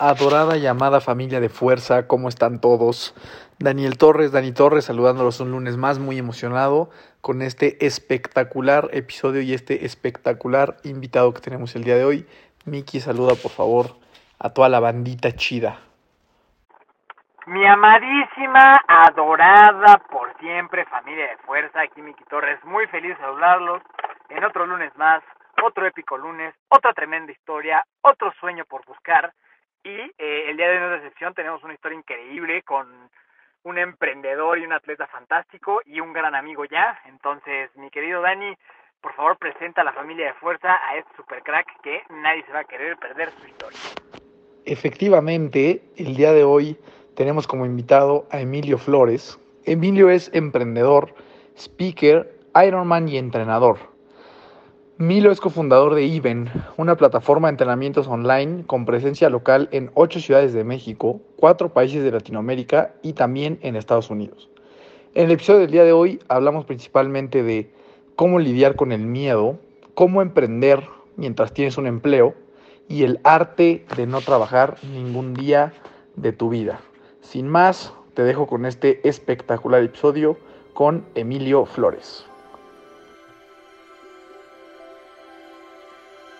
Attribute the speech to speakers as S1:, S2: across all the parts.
S1: Adorada y amada familia de fuerza, ¿cómo están todos? Daniel Torres, Dani Torres, saludándolos un lunes más, muy emocionado con este espectacular episodio y este espectacular invitado que tenemos el día de hoy. Miki, saluda por favor a toda la bandita chida.
S2: Mi amadísima, adorada por siempre familia de fuerza, aquí Miki Torres, muy feliz de saludarlos en otro lunes más, otro épico lunes, otra tremenda historia, otro sueño por buscar. Y eh, el día de hoy no es excepción, tenemos una historia increíble con un emprendedor y un atleta fantástico y un gran amigo ya. Entonces, mi querido Dani, por favor presenta a la familia de fuerza a este super crack que nadie se va a querer perder su historia.
S1: Efectivamente, el día de hoy tenemos como invitado a Emilio Flores. Emilio es emprendedor, speaker, Ironman y entrenador. Milo es cofundador de Even, una plataforma de entrenamientos online con presencia local en ocho ciudades de México, cuatro países de Latinoamérica y también en Estados Unidos. En el episodio del día de hoy hablamos principalmente de cómo lidiar con el miedo, cómo emprender mientras tienes un empleo y el arte de no trabajar ningún día de tu vida. Sin más, te dejo con este espectacular episodio con Emilio Flores.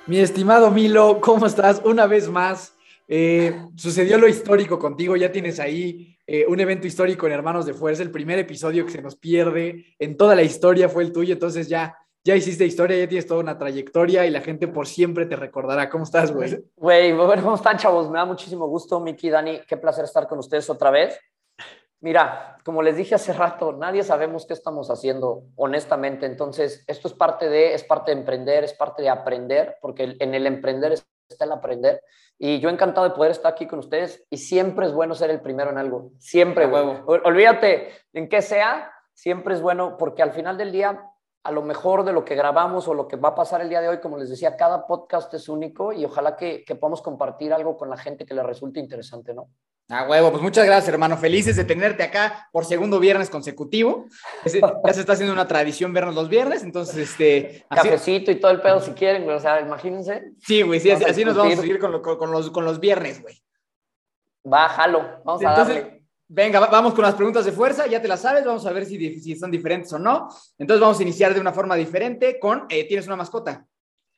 S3: Mi estimado Milo, ¿cómo estás? Una vez más, eh, sucedió lo histórico contigo, ya tienes ahí eh, un evento histórico en Hermanos de Fuerza, el primer episodio que se nos pierde en toda la historia fue el tuyo, entonces ya, ya hiciste historia, ya tienes toda una trayectoria y la gente por siempre te recordará. ¿Cómo estás, güey?
S4: Güey, ¿cómo están, chavos? Me da muchísimo gusto, Miki, Dani, qué placer estar con ustedes otra vez. Mira, como les dije hace rato, nadie sabemos qué estamos haciendo, honestamente. Entonces, esto es parte de, es parte de emprender, es parte de aprender, porque en el emprender está el aprender. Y yo encantado de poder estar aquí con ustedes. Y siempre es bueno ser el primero en algo. Siempre, huevo. Olvídate en qué sea, siempre es bueno, porque al final del día, a lo mejor de lo que grabamos o lo que va a pasar el día de hoy, como les decía, cada podcast es único y ojalá que, que podamos compartir algo con la gente que le resulte interesante, ¿no?
S5: Ah, huevo, pues muchas gracias, hermano. Felices de tenerte acá por segundo viernes consecutivo. Ya se está haciendo una tradición vernos los viernes, entonces, este...
S4: Así... Cafecito y todo el pedo si quieren, güey. O sea, imagínense.
S5: Sí, güey, sí, así, así nos vamos a seguir con, lo, con, los, con los viernes, güey.
S4: Va, jalo. Vamos a
S5: entonces,
S4: darle.
S5: Venga, vamos con las preguntas de fuerza, ya te las sabes, vamos a ver si, si son diferentes o no. Entonces vamos a iniciar de una forma diferente con, eh, ¿tienes una mascota?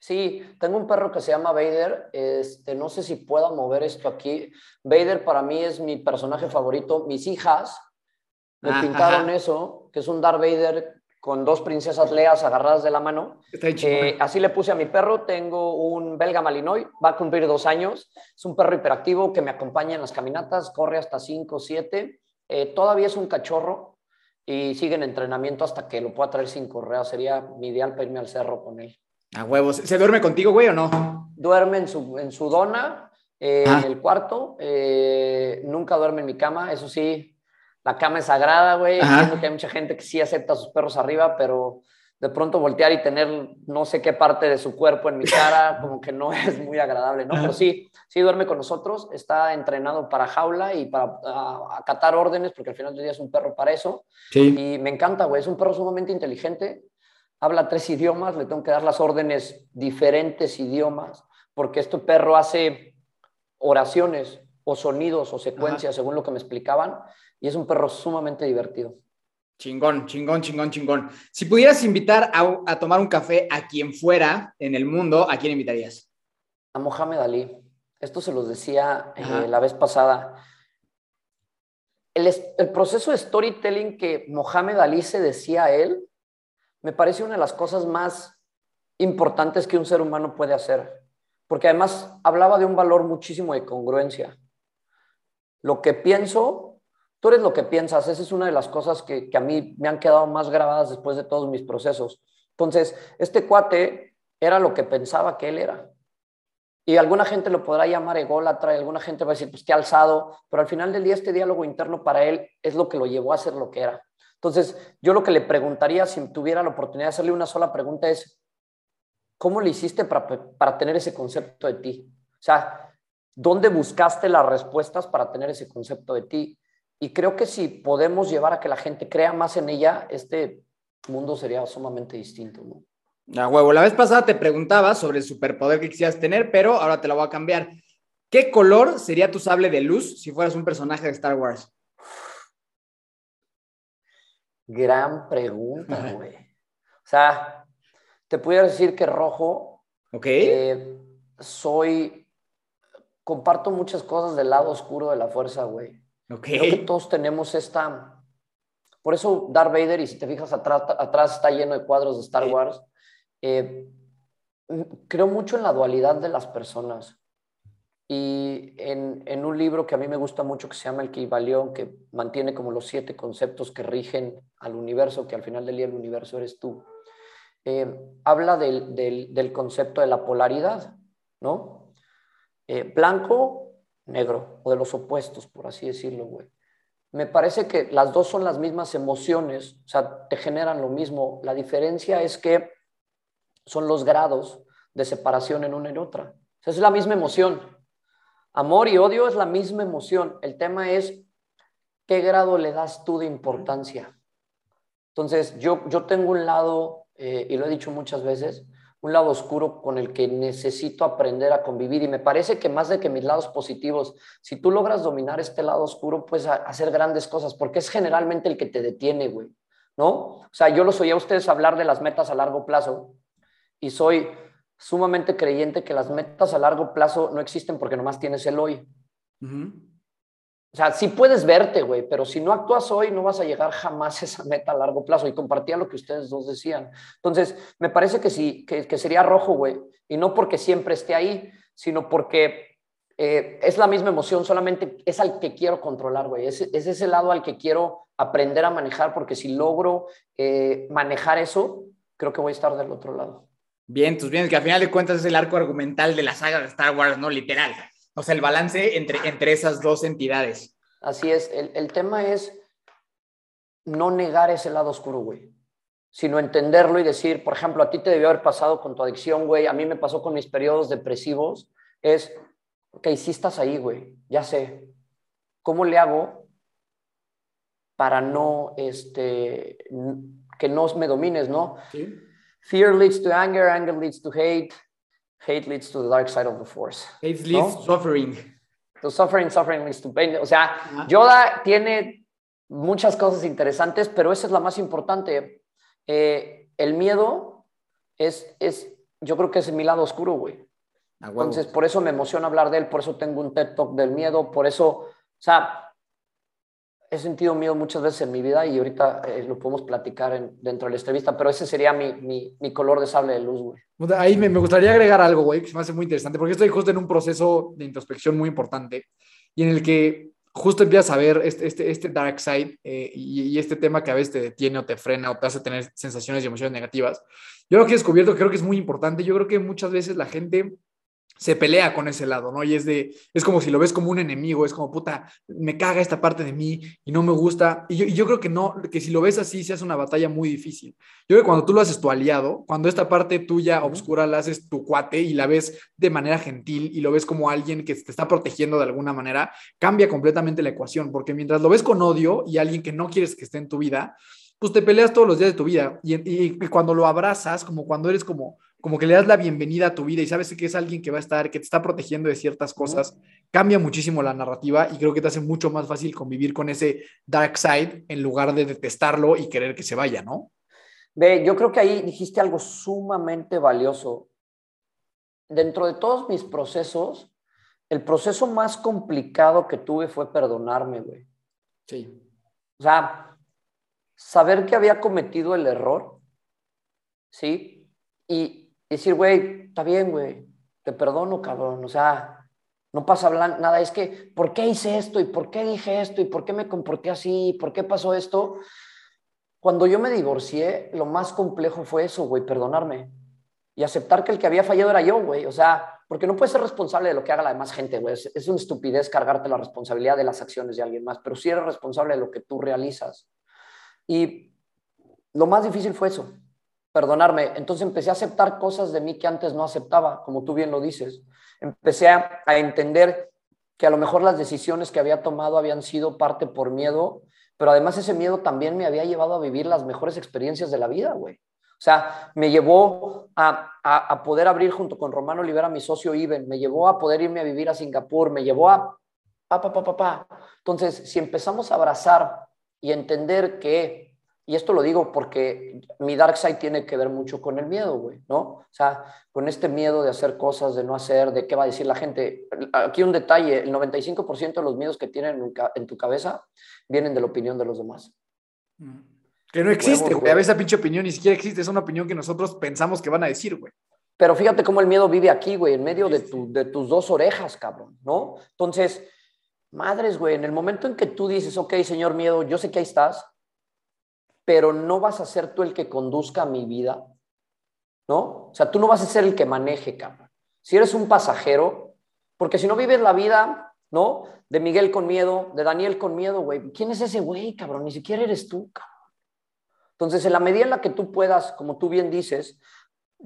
S4: Sí, tengo un perro que se llama Vader. Este, no sé si pueda mover esto aquí. Vader para mí es mi personaje favorito. Mis hijas me
S5: Ah,
S4: pintaron
S5: ajá.
S4: eso, que es un Darth Vader con dos princesas leas agarradas de la mano. Eh, así le puse a mi perro. Tengo un belga malinois, va a cumplir dos años. Es un perro hiperactivo que me acompaña en las caminatas, corre hasta 5 o 7. todavía es un cachorro y sigue en entrenamiento hasta que lo pueda traer sin correa. Sería mi ideal para irme al cerro con él.
S5: A huevos. ¿Se duerme contigo, güey, o no?
S4: Duerme en su, en su dona, eh,
S5: Ah.
S4: en el cuarto. eh, nunca duerme en mi cama. Eso sí, la cama es sagrada, güey.
S5: Ajá.
S4: Entiendo que hay mucha gente que sí acepta a sus perros arriba, pero de pronto voltear y tener no sé qué parte de su cuerpo en mi cara, como que no es muy agradable, ¿no?
S5: Ajá.
S4: Pero sí, sí duerme con nosotros. Está entrenado para jaula y para ah, acatar órdenes, porque al final del día es un perro para eso.
S5: Sí.
S4: Y me encanta, güey. Es un perro sumamente inteligente. Habla tres idiomas. Le tengo que dar las órdenes diferentes idiomas. Porque este perro hace oraciones o sonidos o secuencias, según lo que me explicaban. Y es un perro sumamente divertido.
S5: Chingón, chingón, chingón, chingón. Si pudieras invitar a, a tomar un café a quien fuera en el mundo, ¿a quién invitarías?
S4: A Mohamed Ali. Esto se los decía eh, la vez pasada. El, el proceso de storytelling que Mohamed Ali se decía a él, me parece una de las cosas más importantes que un ser humano puede hacer. Porque además hablaba de un valor muchísimo de congruencia. Lo que pienso tú eres lo que piensas. Esa es una de las cosas que, a mí me han quedado más grabadas después de todos mis procesos. Entonces, este cuate era lo que pensaba que él era. Y alguna gente lo podrá llamar ególatra, y alguna gente va a decir, pues qué alzado, pero al final del día este diálogo interno para él es lo que lo llevó a ser lo que era. Entonces, yo lo que le preguntaría si tuviera la oportunidad de hacerle una sola pregunta es, ¿cómo le hiciste para, para tener ese concepto de ti? O sea, ¿dónde buscaste las respuestas para tener ese concepto de ti? Y creo que si podemos llevar a que la gente crea más en ella, este mundo sería sumamente distinto, ¿no?
S5: A huevo, la vez pasada te preguntaba sobre el superpoder que quisieras tener, pero ahora te lo voy a cambiar. ¿Qué color sería tu sable de luz si fueras un personaje de Star Wars?
S4: Gran pregunta, güey. O sea, te pudiera decir que rojo.
S5: Ok.
S4: Eh, soy. Comparto muchas cosas del lado oscuro de la fuerza, güey.
S5: Ok.
S4: Creo que todos tenemos esta. Por eso Darth Vader, y si te fijas atrás, atrás está lleno de cuadros de Star. Wars. Eh, creo mucho en la dualidad de las personas. Y en, en un libro que a mí me gusta mucho, que se llama El Kybalión, que mantiene como los siete conceptos que rigen al universo, que al final del día el universo eres tú, eh, habla del, del- del concepto de la polaridad, ¿no? Eh, blanco, negro, o de los opuestos, por así decirlo, güey. Me parece que las dos son las mismas emociones, o sea, te generan lo mismo. La diferencia es que son los grados de separación en una y en otra. O sea, es la misma emoción. Amor y odio es la misma emoción. El tema es qué grado le das tú de importancia. Entonces, yo, yo tengo un lado, eh, y lo he dicho muchas veces, un lado oscuro con el que necesito aprender a convivir. Y me parece que más de que mis lados positivos, si tú logras dominar este lado oscuro, puedes hacer grandes cosas, porque es generalmente el que te detiene, güey. ¿No? O sea, yo los oía a ustedes hablar de las metas a largo plazo y soy sumamente creyente que las metas a largo plazo no existen porque nomás tienes el hoy.
S5: Ujú.
S4: O sea, sí puedes verte, güey, pero si no actúas hoy no vas a llegar jamás a esa meta a largo plazo. Y compartía lo que ustedes dos decían. Entonces, me parece que sí, que, sería rojo, güey. Y no porque siempre esté ahí, sino porque eh, es la misma emoción, solamente es al que quiero controlar, güey. Es, es ese lado al que quiero aprender a manejar, porque si logro eh, manejar eso, creo que voy a estar del otro lado.
S5: Bien, tus bien, que al final de cuentas es el arco argumental de la saga de Star Wars, ¿no? Literal. O sea, el balance entre, entre esas dos entidades.
S4: Así es, el, el tema es no negar ese lado oscuro, güey, sino entenderlo y decir, por ejemplo, a ti te debió haber pasado con tu adicción, güey, a mí me pasó con mis periodos depresivos, es, ok, sí estás ahí, güey, ya sé, ¿cómo le hago para no, este, que no me domines, ¿no?
S5: Sí.
S4: Fear leads to anger, anger leads to hate, hate leads to the dark side of the force.
S5: It leads
S4: ¿No?
S5: suffering.
S4: The suffering, suffering leads to pain. O sea. Yoda tiene muchas cosas interesantes, pero esa es la más importante. Eh, el miedo es, es, yo creo que es mi lado oscuro, güey. Entonces, por eso me emociona hablar de él, por eso tengo un TED Talk del miedo, por eso, o sea, he sentido miedo muchas veces en mi vida y ahorita eh, lo podemos platicar en- dentro de la entrevista, pero ese sería mi, mi, mi color de sable de luz, güey.
S3: Ahí me, me gustaría agregar algo, güey, que se me hace muy interesante, porque estoy justo en un proceso de introspección muy importante y en el que justo empiezas a ver este, este, este dark side eh, y, y este tema que a veces te detiene o te frena o te hace tener sensaciones y emociones negativas. Yo lo que he descubierto, creo que es muy importante, yo creo que muchas veces la gente se pelea con ese lado, ¿no? Y es de, es como si lo ves como un enemigo, es como, puta, me caga esta parte de mí y no me gusta. Y yo, y yo creo que no, que si lo ves así, se hace una batalla muy difícil. Yo creo que cuando tú lo haces tu aliado, cuando esta parte tuya obscura la haces tu cuate y la ves de manera gentil y lo ves como alguien que te está protegiendo de alguna manera, cambia completamente la ecuación, porque mientras lo ves con odio y alguien que no quieres que esté en tu vida, pues te peleas todos los días de tu vida. Y, y- y cuando lo abrazas, como cuando eres como, como que le das la bienvenida a tu vida y sabes que es alguien que va a estar, que te está protegiendo de ciertas cosas, cambia muchísimo la narrativa y creo que te hace mucho más fácil convivir con ese dark side en lugar de detestarlo y querer que se vaya, ¿no?
S4: Ve, yo creo que ahí dijiste algo sumamente valioso. Dentro de todos mis procesos, el proceso más complicado que tuve fue perdonarme, güey.
S3: Sí.
S4: O sea, saber que había cometido el error, ¿sí? Y decir, güey, está bien, güey, te perdono, cabrón. O sea, No pasa nada, es que, ¿por qué hice esto? ¿Y por qué dije esto? ¿Y por qué me comporté así? ¿Y por qué pasó esto? Cuando yo me divorcié, lo más complejo fue eso, güey, perdonarme. Y aceptar que el que había fallado era yo, güey. O sea, porque no puedes ser responsable de lo que haga la demás gente, güey. Es, es, una estupidez cargarte la responsabilidad de las acciones de alguien más, pero sí eres responsable de lo que tú realizas. Y lo más difícil fue eso, perdonarme. Entonces empecé a aceptar cosas de mí que antes no aceptaba, como tú bien lo dices. Empecé a, a entender que a lo mejor las decisiones que había tomado habían sido parte por miedo, pero además ese miedo también me había llevado a vivir las mejores experiencias de la vida, güey. O sea, me llevó a, a, a, poder abrir junto con Romano Olivera, mi socio Iben, me llevó a poder irme a vivir a Singapur, me llevó a... Pa, pa, pa, pa, pa. Entonces, si empezamos a abrazar y entender que y esto lo digo porque mi dark side tiene que ver mucho con el miedo, güey, ¿no? O sea, con este miedo de hacer cosas, de no hacer, de qué va a decir la gente. Aquí un detalle, el 95% de los miedos que tienen en tu cabeza vienen de la opinión de los demás.
S3: Mm. Que no existe, güey. A veces esa pinche opinión ni siquiera existe, es una opinión que nosotros pensamos que van a decir, güey.
S4: Pero fíjate cómo el miedo vive aquí, güey, en medio de, tu, de tus dos orejas, cabrón, ¿no? Entonces, madres, güey, en el momento en que tú dices, ok, señor miedo, yo sé que ahí estás, pero no vas a ser tú el que conduzca mi vida, ¿no? O sea, tú no vas a ser el que maneje, cabrón. Si eres un pasajero, porque si no vives la vida, ¿no? De Miguel con miedo, de Daniel con miedo, güey. ¿Quién es ese güey, cabrón? Ni siquiera eres tú, cabrón. Entonces, en la medida en la que tú puedas, como tú bien dices,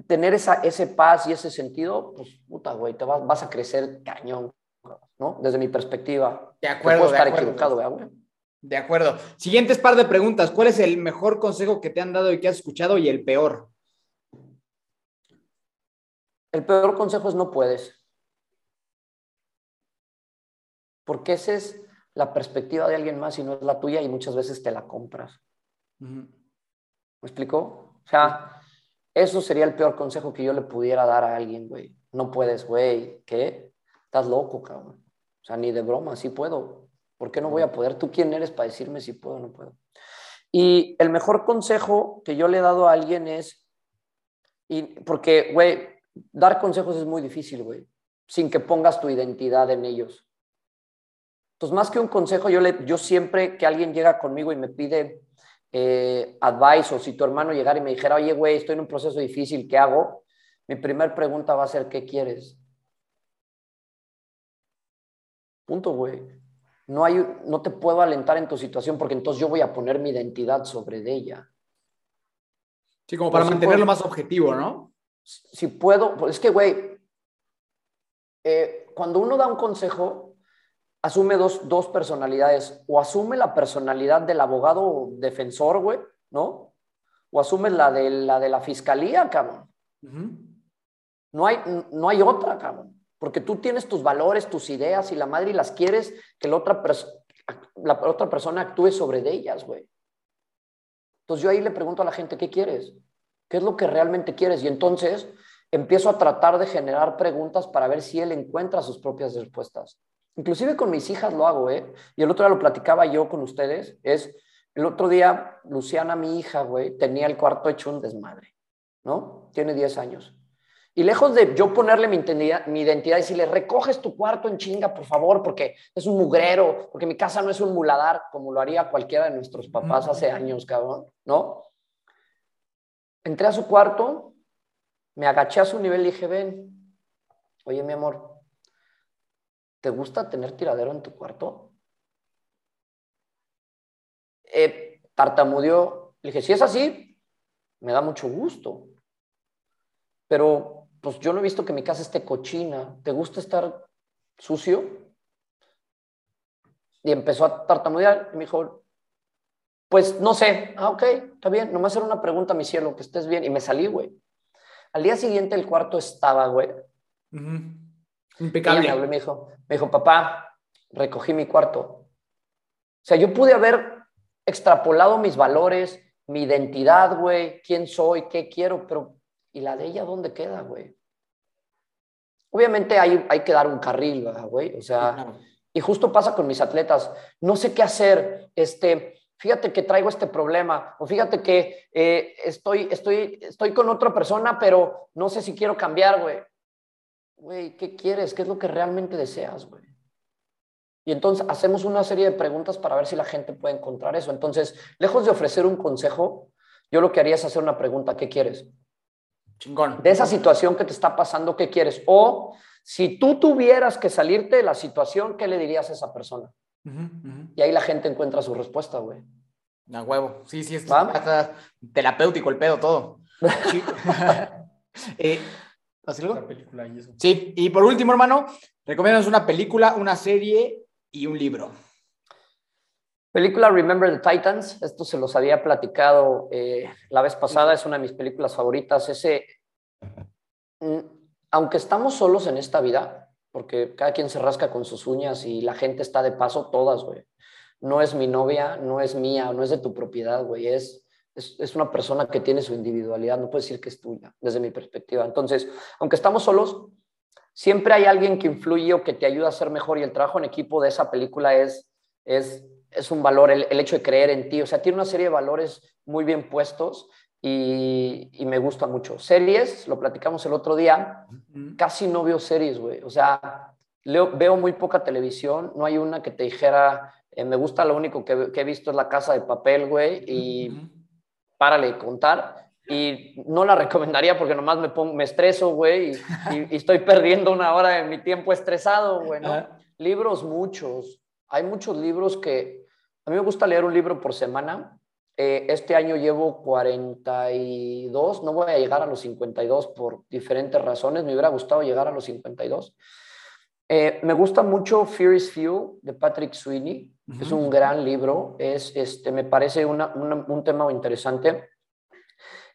S4: tener esa, ese paz y ese sentido, pues, puta, güey, te vas, vas a crecer cañón, ¿no? Desde mi perspectiva.
S5: De acuerdo.
S4: puedo estar
S5: de acuerdo.
S4: equivocado, güey.
S5: De acuerdo. Siguientes par de preguntas. ¿Cuál es el mejor consejo que te han dado y que has escuchado y el peor?
S4: El peor consejo es no puedes. Porque esa es la perspectiva de alguien más y no es la tuya y muchas veces te la compras. Uh -huh. ¿Me explicó? O sea, eso sería el peor consejo que yo le pudiera dar a alguien, güey. No puedes, güey. ¿Qué? Estás loco, cabrón. O sea, ni de broma, sí puedo. ¿Por qué no voy a poder? ¿Tú quién eres para decirme si puedo o no puedo? Y el mejor consejo que yo le he dado a alguien es, y porque, güey, dar consejos es muy difícil, güey, sin que pongas tu identidad en ellos. Entonces, más que un consejo, yo, le, yo siempre que alguien llega conmigo y me pide eh, advice o si tu hermano llegara y me dijera, oye, güey, estoy en un proceso difícil, ¿qué hago? Mi primer pregunta va a ser, ¿qué quieres? Punto, güey. No, hay, no te puedo alentar en tu situación porque entonces yo voy a poner mi identidad sobre de ella.
S5: Sí, como para mantenerlo más objetivo, ¿no?
S4: Si puedo, pues es que, güey, eh, cuando uno da un consejo, asume dos, dos, personalidades. O asume la personalidad del abogado defensor, güey, ¿no? O asume la de la, de la fiscalía, cabrón. Uh -huh. no, hay, no hay otra, cabrón. Porque tú tienes tus valores, tus ideas y la madre y las quieres que la otra, la otra persona actúe sobre ellas, güey. Entonces yo ahí le pregunto a la gente, ¿qué quieres? ¿Qué es lo que realmente quieres? Y entonces empiezo a tratar de generar preguntas para ver si él encuentra sus propias respuestas. Inclusive con mis hijas lo hago, ¿eh? Y el otro día lo platicaba yo con ustedes, es, el otro día Luciana, mi hija, güey, tenía el cuarto hecho un desmadre, ¿no? Tiene 10 años. Y lejos de yo ponerle mi identidad, mi identidad y decirle, recoges tu cuarto en chinga, por favor, porque es un mugrero, porque mi casa no es un muladar, como lo haría cualquiera de nuestros papás hace años, cabrón, ¿no? Entré a su cuarto, me agaché a su nivel y dije, ven, oye, mi amor, ¿te gusta tener tiradero en tu cuarto? Eh, tartamudeó, le dije, si es así, me da mucho gusto, pero pues yo no he visto que mi casa esté cochina. ¿Te gusta estar sucio? Y empezó a tartamudear y me dijo, pues no sé. Ah, ok, está bien. Nomás era una pregunta, mi cielo, que estés bien. Y me salí, güey. Al día siguiente el cuarto estaba, güey.
S5: Uh -huh. Impecable.
S4: Y me, me, dijo, me dijo, papá, recogí mi cuarto. O sea, yo pude haber extrapolado mis valores, mi identidad, güey, quién soy, qué quiero, pero ¿Y la de ella dónde queda, güey? Obviamente hay, hay que dar un carril, güey. O sea, y justo pasa con mis atletas. No sé qué hacer. Este, fíjate que traigo este problema. O fíjate que eh, estoy, estoy, estoy con otra persona, pero no sé si quiero cambiar, güey. güey, ¿qué quieres? ¿Qué es lo que realmente deseas, güey? Y entonces hacemos una serie de preguntas para ver si la gente puede encontrar eso. Entonces, lejos de ofrecer un consejo, yo lo que haría es hacer una pregunta, ¿qué quieres?
S5: Chingón.
S4: De esa situación que te está pasando, ¿qué quieres? O si tú tuvieras que salirte de la situación, ¿qué le dirías a esa persona? Y ahí la gente encuentra su respuesta, güey.
S5: A huevo. Sí, sí, es terapéutico el pedo, todo. Sí. eh, ¿vas a decir algo?
S3: La película y eso.
S5: Sí, y por último, hermano, recomiéndanos una película, una serie y un libro.
S4: Película Remember the Titans, esto se los había platicado eh, la vez pasada, es una de mis películas favoritas. Ese, mm, aunque estamos solos en esta vida, porque cada quien se rasca con sus uñas y la gente está de paso, todas, güey. No es mi novia, no es mía, no es de tu propiedad, güey. Es, es, una persona que tiene su individualidad, no puedes decir que es tuya, desde mi perspectiva. Entonces, aunque estamos solos, siempre hay alguien que influye o que te ayuda a ser mejor y el trabajo en equipo de esa película es, es, es un valor, el, el hecho de creer en ti. O sea, tiene una serie de valores muy bien puestos y, y me gusta mucho. Series, lo platicamos el otro día, casi no veo series, güey. O sea, leo- veo muy poca televisión. No hay una que te dijera, eh, me gusta, lo único que, que he visto es La Casa de Papel, güey, y
S5: Ujú.
S4: párale de contar. Y no la recomendaría porque nomás me, pongo, me estreso, güey, y, y- y estoy perdiendo una hora de mi tiempo estresado, güey, ¿no? Libros, muchos. Hay muchos libros que... A mí me gusta leer un libro por semana. Eh, este año llevo 42, no voy a llegar a los 52 por diferentes razones. Me hubiera gustado llegar a los 52. Eh, me gusta mucho Fear is Fuel de Patrick Sweeney. Es un gran libro. Es, este, me parece una- una- un tema interesante.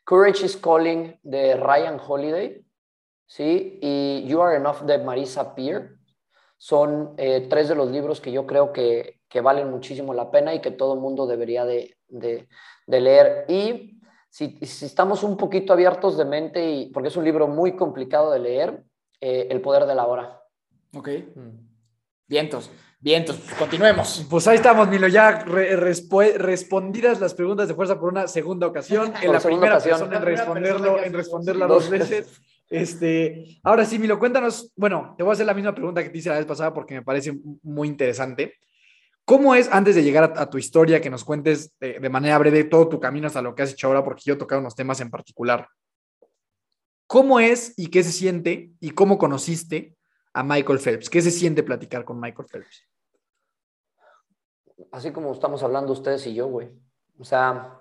S4: Courage is Calling de Ryan Holiday. ¿sí? Y You Are Enough de Marisa Peer. Son eh, tres de los libros que yo creo que, que valen muchísimo la pena y que todo el mundo debería de, de- de leer. Y si, si estamos un poquito abiertos de mente, y, porque es un libro muy complicado de leer, eh, El Poder de la Hora.
S5: Ok. Vientos, vientos. Pues continuemos.
S3: Pues ahí estamos, Milo, ya re- respondidas las preguntas de fuerza por una segunda ocasión. En
S4: Por
S3: la
S4: segunda
S3: primera
S4: ocasión.
S3: persona en responderlo, en
S4: dos
S3: dos veces. Este, ahora sí, Milo, cuéntanos. Bueno, te voy a hacer la misma pregunta que te hice la vez pasada porque me parece muy interesante. ¿Cómo es, antes de llegar a, tu historia, que nos cuentes de, de manera breve todo tu camino hasta lo que has hecho ahora, porque yo he tocado unos temas en particular? ¿Cómo es y qué se siente y cómo conociste a Michael Phelps? ¿Qué se siente platicar con Michael Phelps?
S4: Así como estamos hablando ustedes y yo, güey. O sea,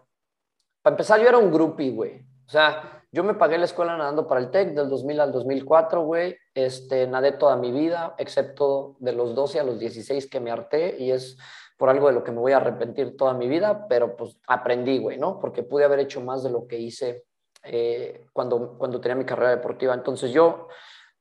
S4: para empezar, yo era un groupie, güey. O sea, yo me pagué la escuela nadando para el TEC del 2000 al 2004, güey. Este, nadé toda mi vida, excepto de los 12 a los 16 que me harté y es por algo de lo que me voy a arrepentir toda mi vida, pero pues aprendí, güey, ¿no? Porque pude haber hecho más de lo que hice eh, cuando, cuando tenía mi carrera deportiva. Entonces yo,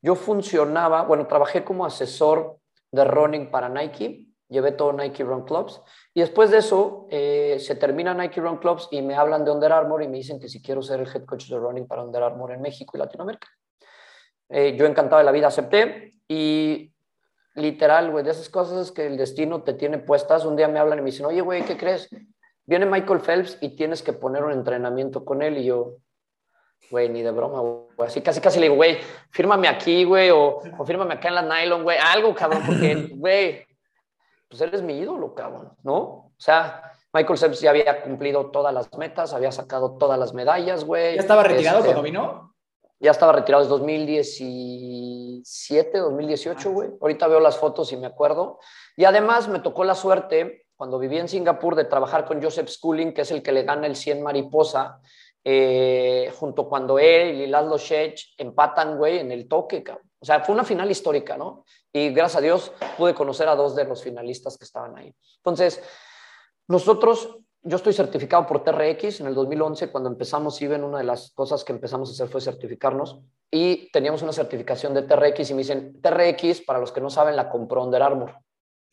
S4: yo funcionaba, bueno, trabajé como asesor de running para Nike, llevé todo Nike Run Clubs y después de eso eh, se termina Nike Run Clubs y me hablan de Under Armour y me dicen que si quiero ser el head coach de running para Under Armour en México y Latinoamérica. Eh, yo encantado de la vida acepté y literal, güey, de esas cosas que el destino te tiene puestas, un día me hablan y me dicen, oye, güey, ¿qué crees? Viene Michael Phelps y tienes que poner un entrenamiento con él y yo, güey, ni de broma, güey. Así casi, casi le digo, güey, fírmame aquí, güey, o, o fírmame acá en la nylon, güey, algo, cabrón, porque, güey, pues él es mi ídolo, cabrón, ¿no? O sea, Michael Phelps ya había cumplido todas las metas, había sacado todas las medallas, güey.
S5: ¿Ya estaba retirado
S4: Este,
S5: cuando vino?
S4: Ya estaba retirado desde 2017, 2018, güey. Ahorita veo las fotos y me acuerdo. Y además me tocó la suerte, cuando viví en Singapur, de trabajar con Joseph Schooling, que es el que le gana el 100 mariposa, eh, junto cuando él y Laszlo Shech empatan, güey, en el toque, cabrón. O sea, fue una final histórica, ¿no? Y gracias a Dios pude conocer a dos de los finalistas que estaban ahí. Entonces, nosotros, yo estoy certificado por TRX. En el 2011, cuando empezamos IBEN, una de las cosas que empezamos a hacer fue certificarnos. Y teníamos una certificación de TRX y me dicen, TRX, para los que no saben, la compró Under Armour.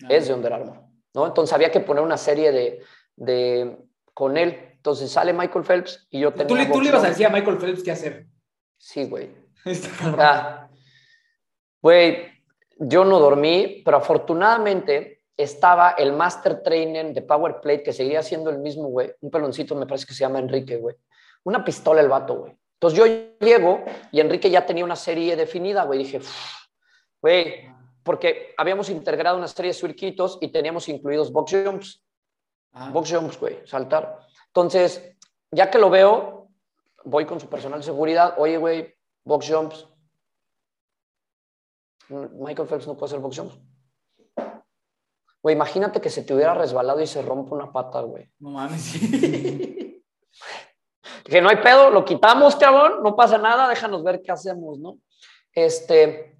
S4: Es de Under Armour, ¿no? Entonces había que poner una serie de, de con él. Entonces sale Michael Phelps y yo tenía...
S5: ¿Tú, le- tú le ibas a decir a Michael Phelps qué hacer.
S4: Sí, güey.
S5: Está cabrón.
S4: Ah, Güey, yo no dormí, pero afortunadamente estaba el master trainer de Power Plate, que seguía siendo el mismo, güey. Un peloncito, me parece que se llama Enrique, güey. Una pistola el vato, güey. Entonces yo llego y Enrique ya tenía una serie definida, güey. Dije, güey, porque habíamos integrado una serie de circuitos y teníamos incluidos box jumps.
S5: Ah.
S4: Box jumps, güey, saltar. Entonces, ya que lo veo, voy con su personal de seguridad. Oye, güey, box jumps. Michael Phelps no puede hacer box jumps. Güey, imagínate que se te hubiera resbalado y se rompe una pata, güey.
S5: No mames. sí.
S4: Que no hay pedo, lo quitamos, cabrón, no pasa nada, déjanos ver qué hacemos, ¿no? Este,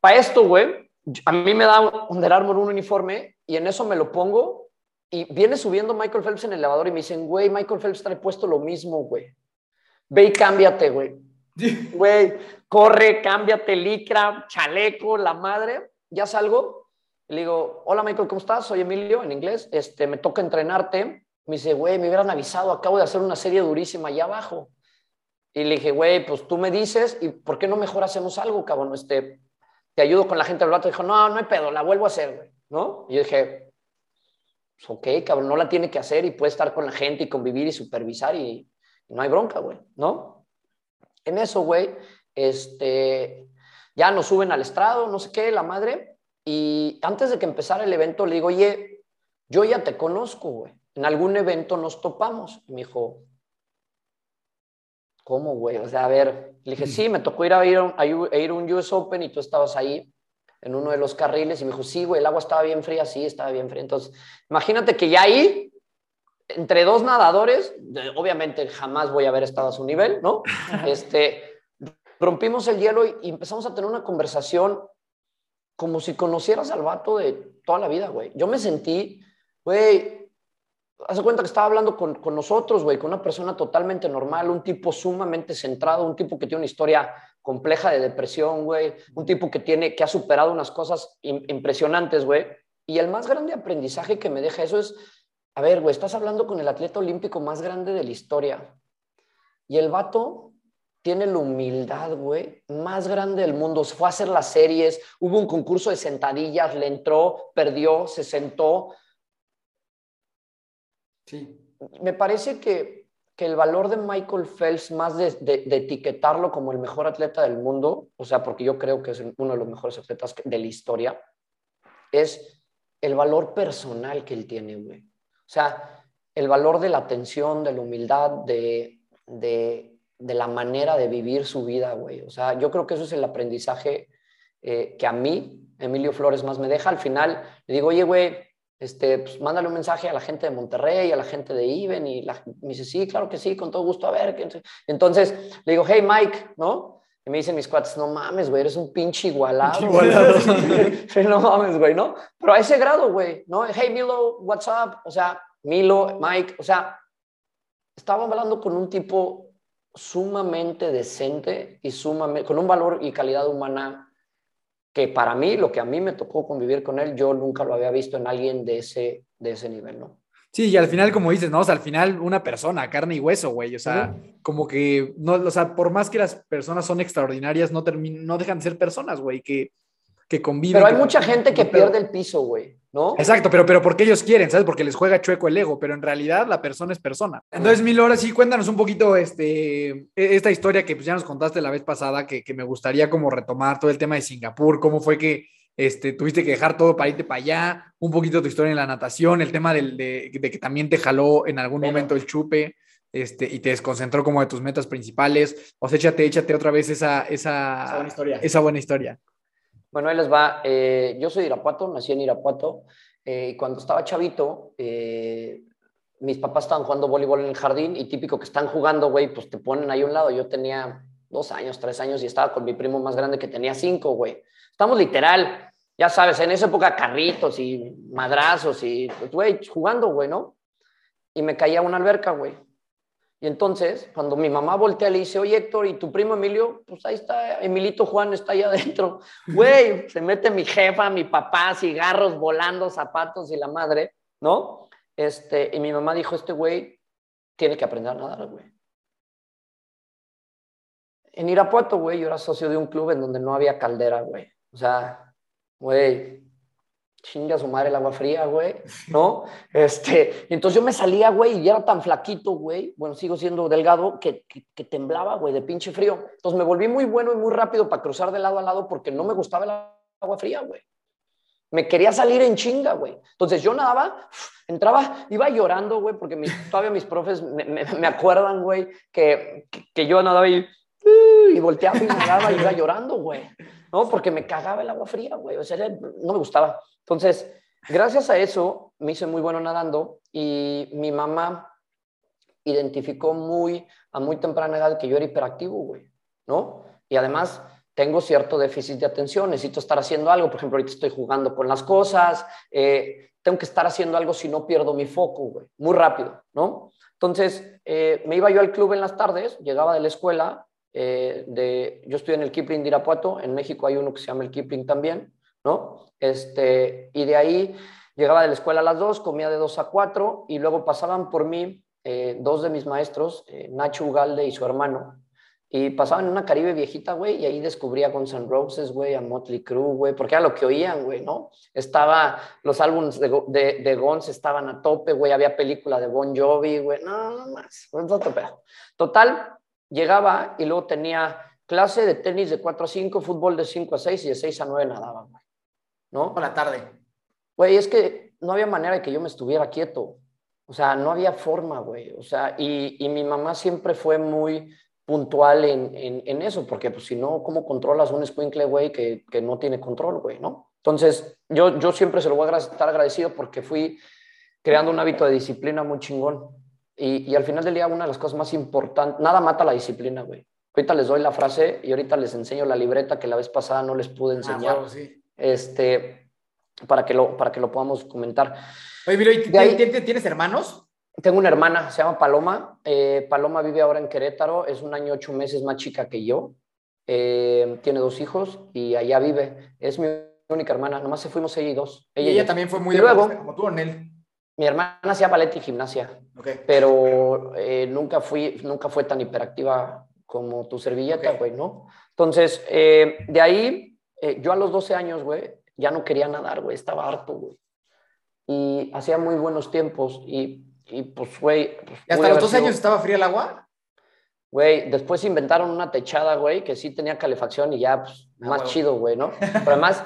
S4: para esto, güey, a mí me da un Under Armour un uniforme y en eso me lo pongo y viene subiendo Michael Phelps en el elevador y me dicen, güey, Michael Phelps trae puesto lo mismo, güey. Ve y cámbiate, güey. Güey, corre, cámbiate, licra, chaleco, la madre. Ya salgo. Le digo, hola Michael, ¿cómo estás? Soy Emilio, en inglés. Este, me toca entrenarte. Me dice, güey, me hubieran avisado, acabo de hacer una serie durísima allá abajo. Y le dije, güey, pues tú me dices, ¿y por qué no mejor hacemos algo, cabrón? Este, te ayudo con la gente del vato. Dijo, no, no hay pedo, la vuelvo a hacer, güey, ¿no? Y yo dije, pues ok, cabrón, no la tiene que hacer y puede estar con la gente y convivir y supervisar y, y no hay bronca, güey, ¿no? En eso, güey, este, ya nos suben al estrado, no sé qué, la madre, y antes de que empezara el evento le digo, oye, yo ya te conozco, güey, en algún evento nos topamos. Y me dijo, ¿cómo, güey? O sea, a ver, le dije, sí, me tocó ir a ir, a a ir a un US Open y tú estabas ahí en uno de los carriles y me dijo, sí, güey, el agua estaba bien fría, sí, estaba bien fría. Entonces, imagínate que ya ahí, entre dos nadadores, obviamente jamás voy a haber estado a su nivel, ¿no? Este, rompimos el hielo y, empezamos a tener una conversación como si conocieras al vato de toda la vida, güey. Yo me sentí, güey, haz de cuenta que estaba hablando con, con nosotros, güey, con una persona totalmente normal, un tipo sumamente centrado, un tipo que tiene una historia compleja de depresión, güey, un tipo que tiene, que ha superado unas cosas im- impresionantes, güey. Y el más grande aprendizaje que me deja eso es, a ver, güey, estás hablando con el atleta olímpico más grande de la historia. Y el vato tiene la humildad, güey, más grande del mundo. Se fue a hacer las series, hubo un concurso de sentadillas, le entró, perdió, se sentó.
S5: Sí.
S4: Me parece que, que el valor de Michael Phelps, más de, de- de etiquetarlo como el mejor atleta del mundo, o sea, porque yo creo que es uno de los mejores atletas de la historia, es el valor personal que él tiene, güey. O sea, el valor de la atención, de la humildad, de, de, de la manera de vivir su vida, güey. O sea, yo creo que eso es el aprendizaje eh, que a mí, Emilio Flores, más me deja. Al final le digo, oye, güey, este, pues mándale un mensaje a la gente de Monterrey, a la gente de Iben, y la- me dice, sí, claro que sí, con todo gusto, a ver. ¿qué-". Entonces le digo, hey, Mike, ¿no? Y me dicen mis cuates, no mames, güey, eres un pinche igualado. No mames, güey, ¿no? Pero a ese grado, güey, ¿no? Hey, Milo, what's up? O sea, Milo, Mike, o sea, estaba hablando con un tipo sumamente decente y sumamente, con un valor y calidad humana que para mí, lo que a mí me tocó convivir con él, yo nunca lo había visto en alguien de ese, de ese nivel, ¿no?
S3: Sí, y al final, como dices, ¿no? O sea, al final una persona, carne y hueso, güey. O sea, como que, no, o sea, por más que las personas son extraordinarias, no, no dejan de ser personas, güey, que, que conviven.
S4: Pero hay
S3: que
S4: mucha gente que pierde el piso, güey, ¿no?
S3: Exacto, pero, pero porque ellos quieren, ¿sabes? Porque les juega chueco el ego, pero en realidad la persona es persona. Entonces, Mil, ahora sí, cuéntanos un poquito este, e- esta historia que pues, ya nos contaste la vez pasada, que, que me gustaría como retomar todo el tema de Singapur, cómo fue que este, tuviste que dejar todo para irte para allá, un poquito tu historia en la natación, el tema del- de, de que también te jaló en algún momento el chupe. Este, y te desconcentró como de tus metas principales. O sea, échate, échate otra vez esa, esa,
S5: Esa buena historia.
S3: esa buena historia.
S4: Bueno, ahí les va. Eh, yo soy de Irapuato, nací en Irapuato. eh, y cuando estaba chavito, eh, mis papás estaban jugando voleibol en el jardín y típico que están jugando, güey, pues te ponen ahí a un lado. Yo tenía dos años, tres años y estaba con mi primo más grande que tenía cinco, güey. Estamos literal, ya sabes, en esa época carritos y madrazos y, pues, güey, jugando, güey, ¿no? Y me caía una alberca, güey. Y entonces, cuando mi mamá voltea, le dice, oye, Héctor, ¿y tu primo Emilio? Pues ahí está, Emilito Juan está ahí adentro. Güey, se mete mi jefa, mi papá, cigarros volando, zapatos y la madre, ¿no? Este, y mi mamá dijo, este güey tiene que aprender a nadar, güey. En Irapuato, güey, yo era socio de un club en donde no había caldera, güey. O sea, güey, chinga su madre el agua fría, güey, ¿no? Este, entonces yo me salía, güey, y era tan flaquito, güey, bueno, sigo siendo delgado, que, que, temblaba, güey, de pinche frío. Entonces me volví muy bueno y muy rápido para cruzar de lado a lado porque no me gustaba el agua fría, güey. Me quería salir en chinga, güey. Entonces yo nadaba, entraba, iba llorando, güey, porque todavía mis profes me, me, acuerdan, güey, que, que, yo nadaba y, y volteaba y nadaba y iba llorando, güey. ¿No? Porque me cagaba el agua fría, güey. O sea, no me gustaba. Entonces, gracias a eso me hice muy bueno nadando y mi mamá identificó muy a muy temprana edad que yo era hiperactivo, güey, ¿no? Y además tengo cierto déficit de atención, necesito estar haciendo algo, por ejemplo, ahorita estoy jugando con las cosas, eh, tengo que estar haciendo algo si no pierdo mi foco, güey, muy rápido, ¿no? Entonces, eh, me iba yo al club en las tardes, llegaba de la escuela, eh, de, yo estoy en el Kipling de Irapuato, en México hay uno que se llama el Kipling también, ¿no? Este, y de ahí llegaba de la escuela a las 2, comía de 2 a 4 y luego pasaban por mí eh, dos de mis maestros, eh, Nacho Ugalde y su hermano, y pasaban en una Caribe viejita, güey, y ahí descubría Guns N' Roses, güey, a Motley Crue, güey, porque era lo que oían, güey, ¿no? Estaba, los álbumes de, de, Guns estaban a tope, güey, había película de Bon Jovi, güey, no, no más, Total, llegaba y luego tenía clase de tenis de 4 a 5, fútbol de 5 a 6 y de 6 a 9 nadaba, güey. ¿No?
S5: Por la tarde.
S4: Güey, es que no había manera de que yo me estuviera quieto. O sea, no había forma, güey. O sea, y, y mi mamá siempre fue muy puntual en, en, eso, porque pues si no, ¿cómo controlas un squinkle, güey, que, que, no tiene control, güey, no? Entonces, yo, yo siempre se lo voy a estar agradecido porque fui creando un hábito de disciplina muy chingón. Y, y, al final del día, una de las cosas más importantes, nada mata la disciplina, güey. Ahorita les doy la frase y ahorita les enseño la libreta que la vez pasada no les pude ah, enseñar. Ah, sí este, para, que lo, para que lo podamos comentar.
S5: Oye, ¿tienes hermanos?
S4: Tengo una hermana, se llama Paloma. Eh, Paloma vive ahora en Querétaro, es un año ocho meses más chica que yo. Eh, tiene dos hijos y allá vive. Es mi única hermana, nomás se fuimos ella y dos.
S5: Ella, y ella también fue muy
S4: luego,
S5: como tú, él
S4: Mi hermana hacía ballet y gimnasia, pero eh, nunca, fui, nunca fue tan hiperactiva como tu servilleta, güey, ¿no? Entonces, de ahí eh, yo a los 12 años, güey, ya no quería nadar, güey, estaba harto, güey. Y hacía muy buenos tiempos y, y pues, güey... Pues,
S5: ¿Y hasta los 12 años estaba fría el agua?
S4: Güey, después inventaron una techada, güey, que sí tenía calefacción y ya, pues, ah, más chido, güey, ¿no? Pero además,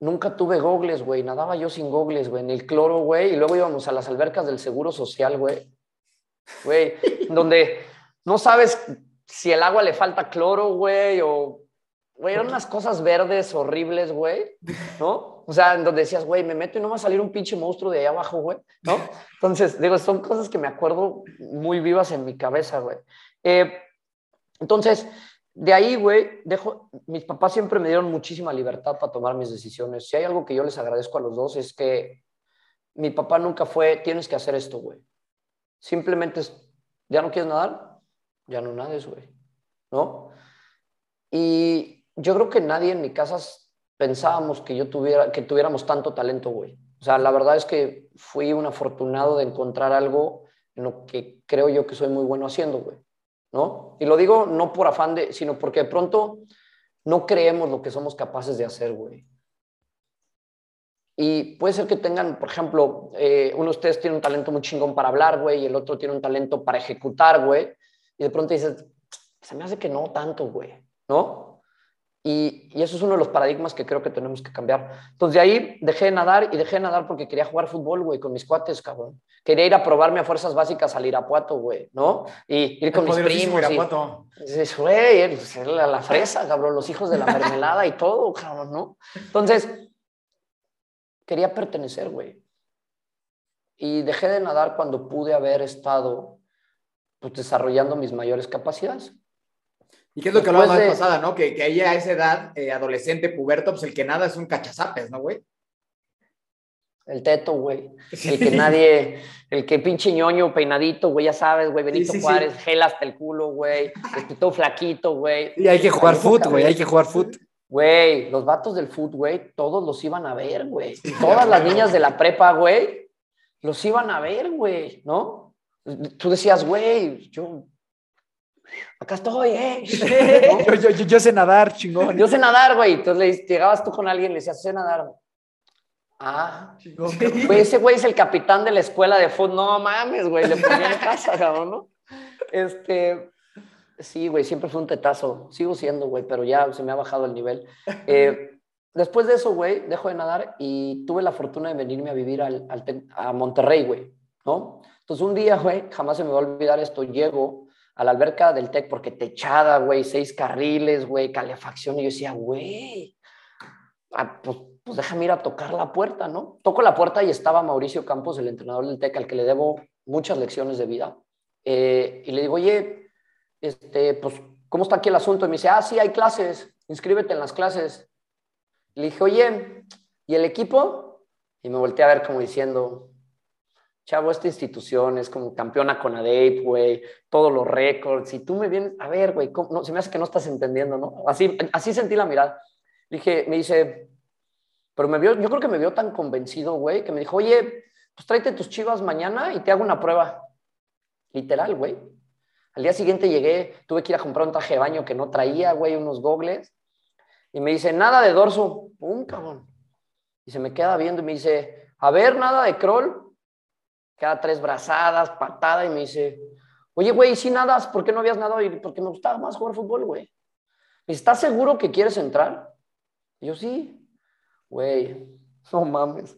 S4: nunca tuve gogles, güey, nadaba yo sin gogles, güey, en el cloro, güey, y luego íbamos a las albercas del Seguro Social, güey. Güey, donde no sabes si el agua le falta cloro, güey, o Güey, eran unas cosas verdes horribles, güey, ¿no? O sea, en donde decías, güey, me meto y no va a salir un pinche monstruo de ahí abajo, güey, ¿no? Entonces, digo, son cosas que me acuerdo muy vivas en mi cabeza, güey. Eh, entonces, de ahí, güey, dejo, mis papás siempre me dieron muchísima libertad para tomar mis decisiones. Si hay algo que yo les agradezco a los dos es que mi papá nunca fue, tienes que hacer esto, güey. Simplemente es, ¿ya no quieres nadar? Ya no nades, güey, ¿no? Y yo creo que nadie en mi casa pensábamos que yo tuviera, que tuviéramos tanto talento, güey. O sea, la verdad es que fui un afortunado de encontrar algo en lo que creo yo que soy muy bueno haciendo, güey. ¿No? Y lo digo no por afán de, sino porque de pronto no creemos lo que somos capaces de hacer, güey. Y puede ser que tengan, por ejemplo, eh, uno de ustedes tiene un talento muy chingón para hablar, güey, y el otro tiene un talento para ejecutar, güey. Y de pronto dices, se me hace que no tanto, güey, ¿no? Y, eso es uno de los paradigmas que creo que tenemos que cambiar. Entonces, de ahí dejé de nadar y dejé de nadar porque quería jugar fútbol, güey, con mis cuates, cabrón. Quería ir a probarme a fuerzas básicas al Irapuato, güey, ¿no? Y ir con mis primos. Irapuato. Y, güey, pues, la, la fresa, cabrón, los hijos de la mermelada y todo, cabrón, ¿no? Entonces, quería pertenecer, güey. Y dejé de nadar cuando pude haber estado pues, desarrollando mis mayores capacidades.
S5: ¿Y qué es lo que hablábamos la vez pasada, no? Que, que ahí a esa edad, eh, adolescente, puberto, pues el que nada es un cachazapes, ¿no, güey?
S4: El teto, güey. El que nadie, el que pinche ñoño, peinadito, güey, ya sabes, güey, Benito Juárez, gel hasta el culo, güey, todo flaquito, güey.
S3: Y hay que jugar foot, güey, hay que jugar foot.
S4: Güey, los vatos del foot, güey, todos los iban a ver, güey. Todas las niñas de la prepa, güey, los iban a ver, güey, ¿no? Tú decías, güey, yo acá estoy, ¿eh?
S3: yo, sé nadar, chingón.
S4: Yo sé nadar, güey. Entonces llegabas tú con alguien y le decías, sé nadar. Ah, güey, ese güey es el capitán de la escuela de fútbol. No mames, güey, le ponía en casa, cabrón, ¿no? Este, sí, güey, siempre fue un tetazo. Sigo siendo, güey, pero ya se me ha bajado el nivel. Eh, después de eso, güey, dejo de nadar y tuve la fortuna de venirme a vivir al, al a Monterrey, güey, ¿no? Entonces un día, güey, jamás se me va a olvidar esto, llego a la alberca del TEC porque techada, güey, seis carriles, güey, calefacción, y yo decía, güey, ah, pues pues déjame ir a tocar la puerta, ¿no? Toco la puerta y estaba Mauricio Campos, el entrenador del TEC, al que le debo muchas lecciones de vida. Eh, y le digo, oye, este, pues, ¿cómo está aquí el asunto? Y me dice, ah, sí, hay clases, inscríbete en las clases. Le dije, oye, ¿y el equipo? Y me volteé a ver como diciendo, chavo, esta institución es como campeona con ADEP, güey, todos los récords, y tú me vienes, a ver, güey, no, se me hace que no estás entendiendo, ¿no? Así, así sentí la mirada. Dije, me dice, pero me vio, yo creo que me vio tan convencido, güey, que me dijo, oye, pues tráete tus chivas mañana y te hago una prueba. Literal, güey. Al día siguiente llegué, tuve que ir a comprar un traje de baño que no traía, güey, unos gogles. Y me dice, nada de dorso. Pum, cabrón. Y se me queda viendo y me dice, a ver, nada de crawl. Queda tres brazadas, patada. Y me dice, oye, güey, si nadas, ¿por qué no habías nadado? Y porque me gustaba más jugar fútbol, güey. ¿Estás seguro que quieres entrar? Y yo, sí. Güey, no mames.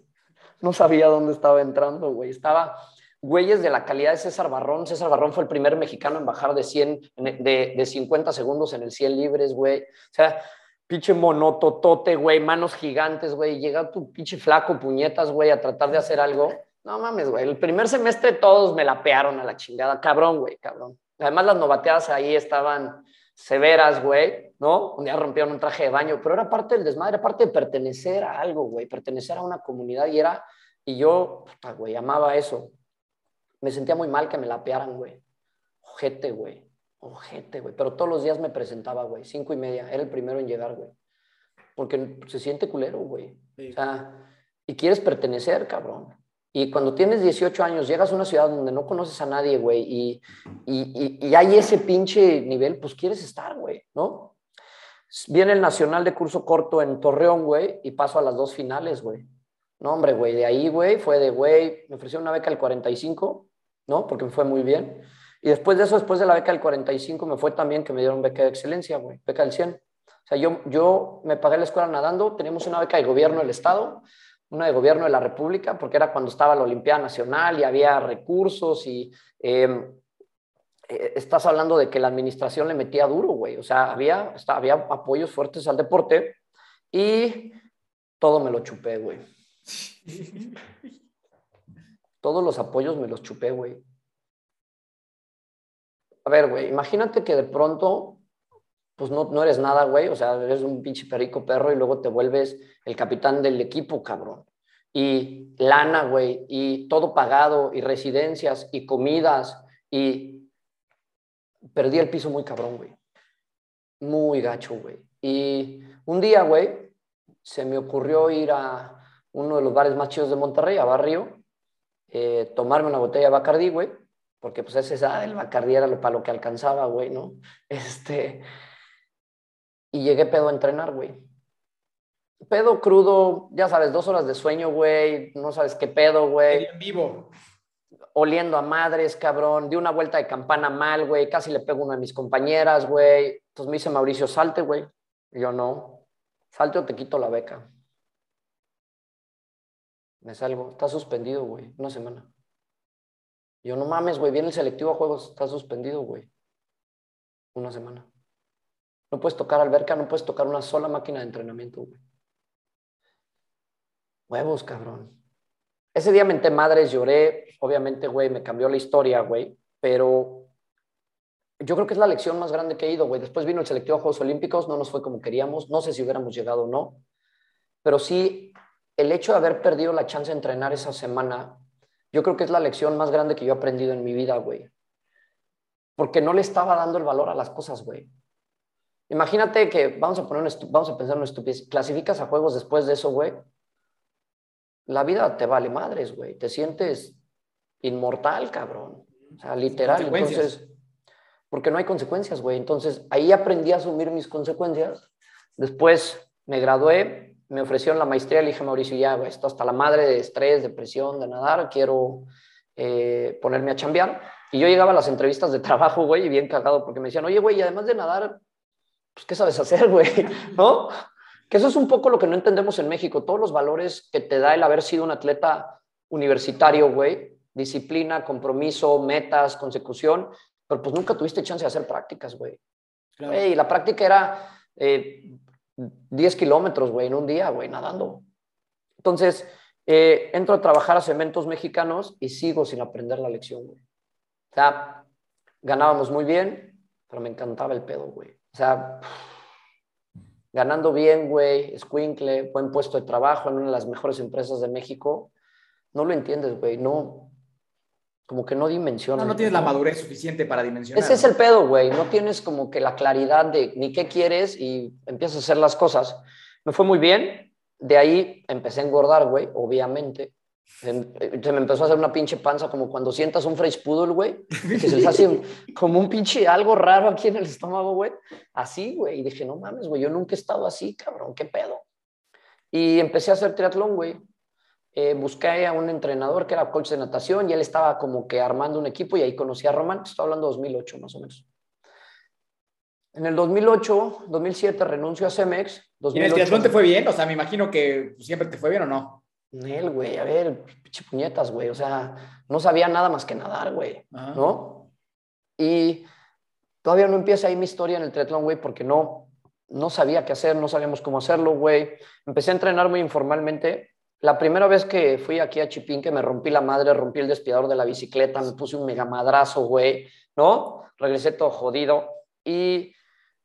S4: No sabía dónde estaba entrando, güey. Estaba güeyes de la calidad de César Barrón. César Barrón fue el primer mexicano en bajar de 100, de, de 50 segundos en el 100 libres, güey. O sea, pinche monototote, güey, manos gigantes, güey. Llega tu pinche flaco, puñetas, güey, a tratar de hacer algo. No mames, güey. El primer semestre todos me la pearon a la chingada. Cabrón, güey, cabrón. Además, las novateadas ahí estaban severas, güey, ¿no? Un día rompieron un traje de baño, pero era parte del desmadre, era parte de pertenecer a algo, güey, pertenecer a una comunidad y era, y yo, puta, güey, amaba eso. Me sentía muy mal que me lapearan, güey. Ojete, güey. Ojete, güey. Pero todos los días me presentaba, güey. Cinco y media. Era el primero en llegar, güey. Porque se siente culero, güey. O sea, y quieres pertenecer, cabrón. Y cuando tienes 18 años, llegas a una ciudad donde no conoces a nadie, güey, y, y, y, hay ese pinche nivel, pues quieres estar, güey, ¿no? Viene el Nacional de curso corto en Torreón, güey, y paso a las dos finales, güey. No, hombre, güey, de ahí, güey, fue de, güey, me ofrecieron una beca del 45, ¿no? Porque me fue muy bien. Y después de eso, después de la beca del 45, me fue también que me dieron beca de excelencia, güey, beca del 100. O sea, yo, yo me pagué la escuela nadando, teníamos una beca de gobierno del Estado, una de gobierno de la República, porque era cuando estaba la Olimpiada Nacional y había recursos y em, eh, estás hablando de que la administración le metía duro, güey. O sea, había, había apoyos fuertes al deporte y todo me lo chupé, güey. Todos los apoyos me los chupé, güey. A ver, güey, imagínate que de pronto pues no, no eres nada, güey, o sea, eres un pinche perico perro y luego te vuelves el capitán del equipo, cabrón. Y lana, güey, y todo pagado, y residencias, y comidas, y perdí el piso muy cabrón, güey. Muy gacho, güey. Y un día, güey, se me ocurrió ir a uno de los bares más chidos de Monterrey, a Barrio, eh, tomarme una botella de Bacardí, güey, porque pues ese, ah, el Bacardí era para lo que alcanzaba, güey, ¿no? Este, y llegué pedo a entrenar, güey. Pedo crudo, ya sabes, dos horas de sueño, güey, no sabes qué pedo, güey.
S3: En vivo.
S4: Oliendo a madres, cabrón. Di una vuelta de campana mal, güey. Casi le pego a una de mis compañeras, güey. Entonces me dice Mauricio, salte, güey. Y yo, no. Salte o te quito la beca. Me salgo. Está suspendido, güey. Una semana. Y yo, no mames, güey. Viene el selectivo a juegos. Está suspendido, güey. Una semana. No puedes tocar alberca, no puedes tocar una sola máquina de entrenamiento, güey. Huevos, cabrón. Ese día menté madres, lloré. Obviamente, güey, me cambió la historia, güey. Pero yo creo que es la lección más grande que he ido, güey. Después vino el selectivo a Juegos Olímpicos, no nos fue como queríamos. No sé si hubiéramos llegado o no. Pero sí, el hecho de haber perdido la chance de entrenar esa semana, yo creo que es la lección más grande que yo he aprendido en mi vida, güey. Porque no le estaba dando el valor a las cosas, güey. Imagínate que vamos a poner vamos a pensar en estupidez. Clasificas a juegos después de eso, güey. La vida te vale madres, güey. Te sientes inmortal, cabrón. O sea, literal. Entonces, porque no hay consecuencias, güey. Entonces, ahí aprendí a asumir mis consecuencias. Después me gradué me ofrecieron la maestría, le dije, Mauricio, ya, güey, esto hasta la madre de estrés, depresión, de nadar, quiero eh, ponerme a chambear. Y yo llegaba a las entrevistas de trabajo, güey, y bien cagado, porque me decían, oye, güey, además de nadar, pues, ¿qué sabes hacer, güey? ¿No? Que eso es un poco lo que no entendemos en México, todos los valores que te da el haber sido un atleta universitario, güey, disciplina, compromiso, metas, consecución, pero pues nunca tuviste chance de hacer prácticas, güey. Y la práctica era eh, 10 kilómetros, güey, en un día, güey, nadando. Entonces, eh, entro a trabajar a Cementos Mexicanos y sigo sin aprender la lección, güey. O sea, ganábamos muy bien, pero me encantaba el pedo, güey. O sea, ganando bien, güey, escuincle, buen puesto de trabajo en una de las mejores empresas de México. No lo entiendes, güey, no. Como que no dimensionas.
S5: No, no tienes la madurez suficiente para dimensionar.
S4: Ese es el pedo, güey. No tienes como que la claridad de ni qué quieres y empiezas a hacer las cosas. Me fue muy bien. De ahí empecé a engordar, güey, obviamente. Se, me empezó a hacer una pinche panza como cuando sientas un French Poodle, güey, que se les hace como un pinche algo raro aquí en el estómago, güey. Así, güey. Y dije, no mames, güey, yo nunca he estado así, cabrón, qué pedo. Y empecé a hacer triatlón, güey. Eh, busqué a un entrenador que era coach de natación y él estaba como que armando un equipo y ahí conocí a Román, estoy hablando de 2008 más o menos. En el 2008, 2007 renuncio a Cemex. 2008,
S5: ¿Y en el triatlón te fue bien? O sea, me imagino que siempre te fue bien o no.
S4: Él, güey, a ver, pinche puñetas, güey. O sea, no sabía nada más que nadar, güey. ¿No? Y todavía no empieza ahí mi historia en el triatlón, güey, porque no, no sabía qué hacer, no sabíamos cómo hacerlo, güey. Empecé a entrenar muy informalmente. La primera vez que fui aquí a Chipín, que me rompí la madre, rompí el despiador de la bicicleta, me puse un mega madrazo, güey, ¿no? Regresé todo jodido. Y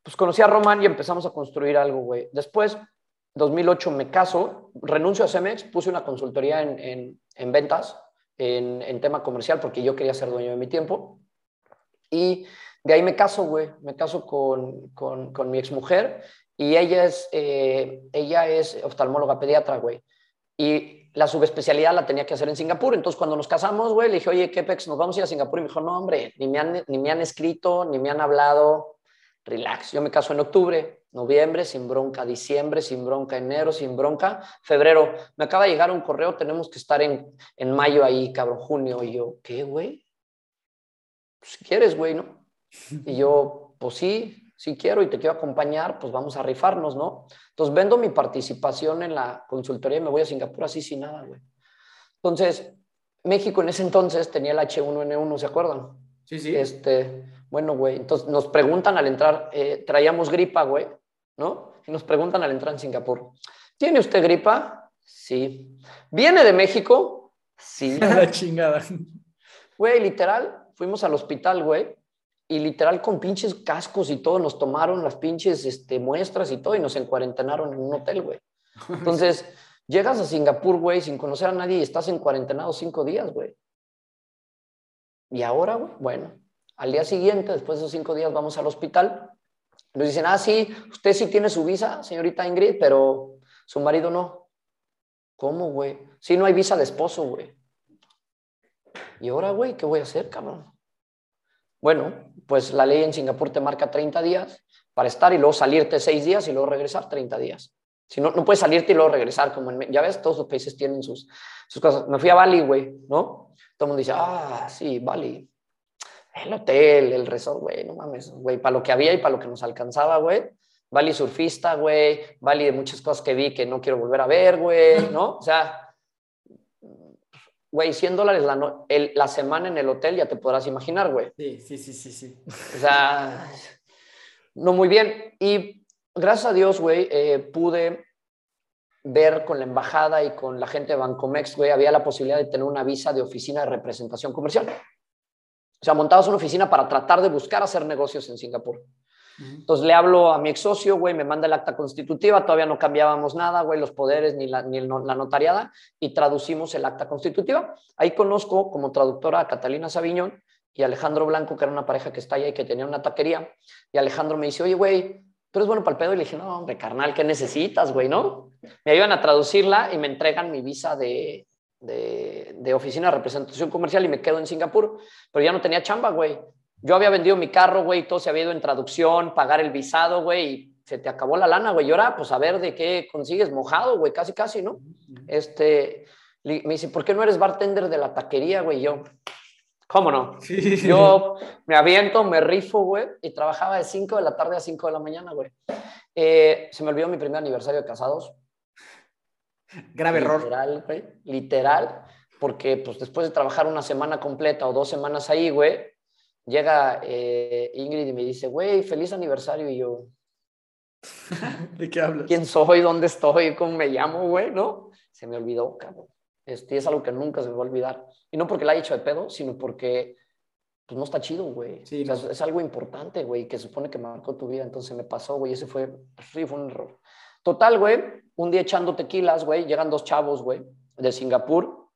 S4: pues conocí a Román y empezamos a construir algo, güey. Después 2008 me caso, renuncio a Cemex, puse una consultoría en, en, ventas, en, en, tema comercial, porque yo quería ser dueño de mi tiempo. Y de ahí me caso, güey, me caso con, con, con mi exmujer y ella es, eh, ella es oftalmóloga pediatra, güey. Y la subespecialidad la tenía que hacer en Singapur. Entonces, cuando nos casamos, güey, le dije, oye, ¿qué pex? ¿Nos vamos a ir a Singapur? Y me dijo, no, hombre, ni me han, ni me han escrito, ni me han hablado. Relax. Yo me caso en octubre noviembre sin bronca, diciembre sin bronca, enero sin bronca, febrero, me acaba de llegar un correo, tenemos que estar en, en mayo ahí, cabrón, junio. Y yo, ¿qué, güey? Pues, si quieres, güey, ¿no? Y yo, pues sí, sí quiero y te quiero acompañar, pues vamos a rifarnos, ¿no? Entonces vendo mi participación en la consultoría y me voy a Singapur así sin nada, güey. Entonces, México en ese entonces tenía el H1N1, ¿se acuerdan?
S5: Sí, sí.
S4: Este, bueno, güey, entonces nos preguntan al entrar, eh, traíamos gripa, güey, ¿no? Y nos preguntan al entrar en Singapur, ¿tiene usted gripa? Sí. ¿Viene de México? Sí.
S3: La chingada.
S4: Güey, literal, fuimos al hospital, güey, y literal con pinches cascos y todo, nos tomaron las pinches este, muestras y todo y nos encuarentenaron en un hotel, güey. Entonces, llegas a Singapur, güey, sin conocer a nadie y estás en cuarentenado cinco días, güey. Y ahora, güey, bueno, al día siguiente, después de esos cinco días, vamos al hospital nos dicen, ah, sí, usted sí tiene su visa, señorita Ingrid, pero su marido no. ¿Cómo, güey? Sí, no hay visa de esposo, güey. ¿Y ahora, güey, qué voy a hacer, cabrón? Bueno, pues la ley en Singapur te marca 30 días para estar y luego salirte 6 días y luego regresar 30 días. Si no, no puedes salirte y luego regresar, como en, ya ves, todos los países tienen sus, sus cosas. Me fui a Bali, güey, ¿no? Todo el mundo dice, ah, sí, Bali el hotel, el resort, güey, no mames, güey, para lo que había y para lo que nos alcanzaba, güey. Bali surfista, güey, Bali de muchas cosas que vi que no quiero volver a ver, güey, ¿no? O sea, güey, 100 dólares la, la semana en el hotel, ya te podrás imaginar, güey.
S5: Sí, sí, sí, sí, sí.
S4: O sea, no muy bien. Y gracias a Dios, güey, eh, pude ver con la embajada y con la gente de Bancomex, güey, había la posibilidad de tener una visa de oficina de representación comercial. O sea, montabas una oficina para tratar de buscar hacer negocios en Singapur. Entonces le hablo a mi ex socio, güey, me manda el acta constitutiva, todavía no cambiábamos nada, güey, los poderes ni, la, ni notariada, y traducimos el acta constitutiva. Ahí conozco como traductora a Catalina Sabiñón y Alejandro Blanco, que era una pareja que está allá y que tenía una taquería. Y Alejandro me dice, oye, güey, ¿tú eres bueno para el pedo? Y le dije, no, hombre, carnal, ¿qué necesitas, güey, no? Me ayudan a traducirla y me entregan mi visa de, de, oficina de representación comercial y me quedo en Singapur, pero ya no tenía chamba, güey. Yo había vendido mi carro, güey, todo se había ido en traducción, pagar el visado, güey, y se te acabó la lana, güey. Y ahora, pues a ver de qué consigues mojado, güey, casi, casi, ¿no? Este, me dice, ¿por qué no eres bartender de la taquería, güey? yo, ¿cómo no? Yo me aviento, me rifo, güey, y trabajaba de 5 de la tarde a 5 de la mañana, güey. Eh, se me olvidó mi primer aniversario de casados.
S3: Grave error.
S4: Literal, güey, literal, porque pues después de trabajar una semana completa o dos semanas ahí, güey, llega eh, Ingrid y me dice, güey, feliz aniversario, y yo...
S3: ¿De qué hablas?
S4: ¿Quién soy? ¿Dónde estoy? ¿Cómo me llamo, güey? ¿No? Se me olvidó, cabrón. Este, es algo que nunca se me va a olvidar. Y no porque la haya hecho de pedo, sino porque pues, no está chido, güey.
S3: Sí,
S4: o sea,
S3: no.
S4: es algo importante, güey, que supone que marcó tu vida. Entonces me pasó, güey. Ese fue, sí, fue un error. Total, güey, un día echando tequilas, güey, llegan dos chavos, güey, de Singapur,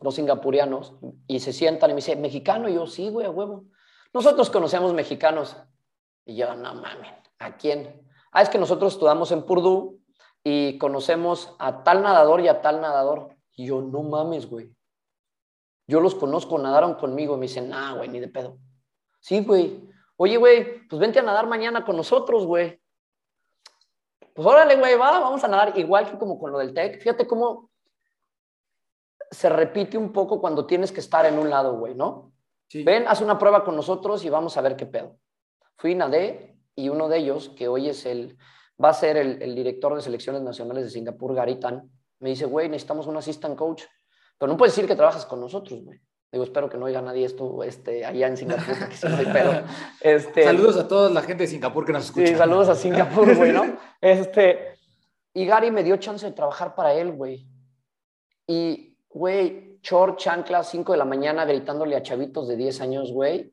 S4: dos singapurianos, y se sientan y me dice, ¿mexicano? Y yo, sí, güey, a huevo. Nosotros conocemos mexicanos. Y yo, no mames, ¿a quién? Ah, es que nosotros estudiamos en Purdue y conocemos a tal nadador y a tal nadador. Y yo, no mames, güey. Yo los conozco, nadaron conmigo. Y me dicen, nah, güey, ni de pedo. Sí, güey. Oye, güey, pues vente a nadar mañana con nosotros, güey. Pues órale, güey, va, vamos a nadar. Igual que como con lo del TEC. Fíjate cómo se repite un poco cuando tienes que estar en un lado, güey, ¿no?
S3: Sí.
S4: Ven, haz una prueba con nosotros y vamos a ver qué pedo. Fui, nadé y uno de ellos, que hoy es el, va a ser el, el director de selecciones nacionales de Singapur, Garitan, me dice, güey, necesitamos un assistant coach, pero no puedes decir que trabajas con nosotros, güey. Digo, espero que no oiga nadie esto este, allá en Singapur, porque si no hay pedo. Este,
S3: Saludos a toda la gente de Singapur que nos escucha.
S4: Sí, saludos a Singapur, güey, ¿no? Este, y Gary me dio chance de trabajar para él, güey. Y, güey, short, chancla, 5 de la mañana, gritándole a chavitos de 10 años, güey.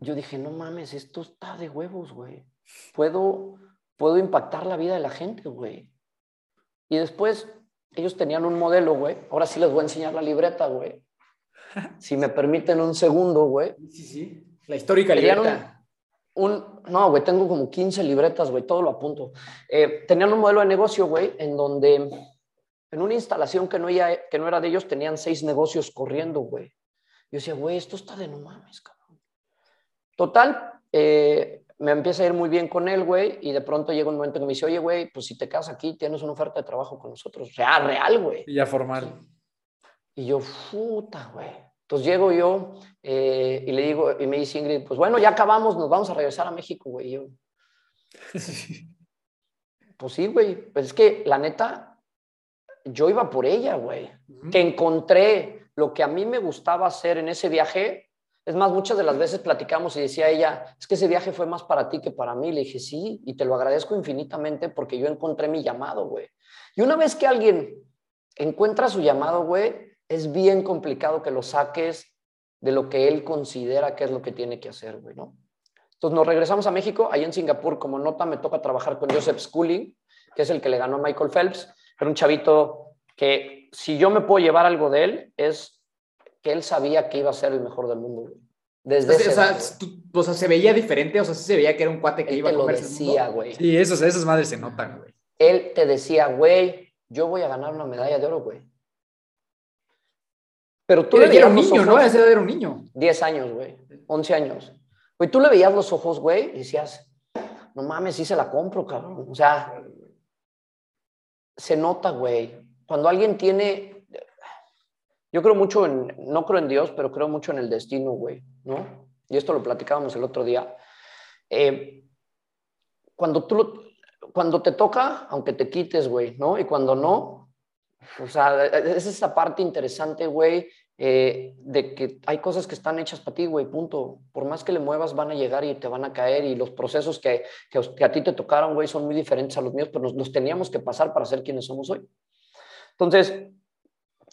S4: Yo dije, no mames, esto está de huevos, güey. Puedo, puedo impactar la vida de la gente, güey. Y después, ellos tenían un modelo, güey. Ahora sí les voy a enseñar la libreta, güey. Si me permiten un segundo, güey.
S3: Sí, sí. La histórica libreta.
S4: un, un- no, güey, tengo como 15 libretas, güey, todo lo apunto. Eh, tenían un modelo de negocio, güey, en donde en una instalación que no, ya- que no era de ellos, tenían seis negocios corriendo, güey. Yo decía, güey, esto está de no mames, cabrón. Total, eh, me empieza a ir muy bien con él, güey, y de pronto llega un momento que me dice, oye, güey, pues si te quedas aquí, tienes una oferta de trabajo con nosotros. Real, real, güey.
S3: Y ya formal.
S4: Y yo, puta, güey. Entonces llego yo eh, y le digo, y me dice Ingrid, pues bueno, ya acabamos, nos vamos a regresar a México, güey. Y yo, pues sí, güey. Pues es que la neta, yo iba por ella, güey. Que encontré lo que a mí me gustaba hacer en ese viaje. Es más, muchas de las veces platicamos y decía ella, es que ese viaje fue más para ti que para mí. Le dije, sí, y te lo agradezco infinitamente porque yo encontré mi llamado, güey. Y una vez que alguien encuentra su llamado, güey, es bien complicado que lo saques de lo que él considera que es lo que tiene que hacer, güey, ¿no? Entonces nos regresamos a México, ahí en Singapur, como nota me toca trabajar con Joseph Schooling, que es el que le ganó a Michael Phelps, era un chavito que si yo me puedo llevar algo de él, es que él sabía que iba a ser el mejor del mundo, güey. Desde
S5: O sea,
S4: ese
S5: o sea, tú- o sea, se veía diferente, o sea, sí se veía que era un cuate que
S4: él
S5: iba
S4: te
S5: a
S4: lo decía,
S5: mundo.
S4: güey.
S3: Sí, esos, esas madres se notan, güey.
S4: Él te decía, güey, yo voy a ganar una medalla de oro, güey. Pero tú le
S5: era un
S4: veías los
S5: niño, ¿no?
S4: ojos-
S5: edad era un niño.
S4: 10 años, güey. 11 años. Güey, tú le veías los ojos, güey, y decías, no mames, sí se la compro, cabrón. O sea, se nota, güey. Cuando alguien tiene. Yo creo mucho en. No creo en Dios, pero creo mucho en el destino, güey, ¿no? Y esto lo platicábamos el otro día. Eh, cuando tú lo- Cuando te toca, aunque te quites, güey, ¿no? Y cuando no, o sea, es esa parte interesante, güey, eh, de que hay cosas que están hechas para ti, güey, punto. Por más que le muevas, van a llegar y te van a caer y los procesos que, que, a ti te tocaron, güey, son muy diferentes a los míos, pero nos los teníamos que pasar para ser quienes somos hoy. Entonces,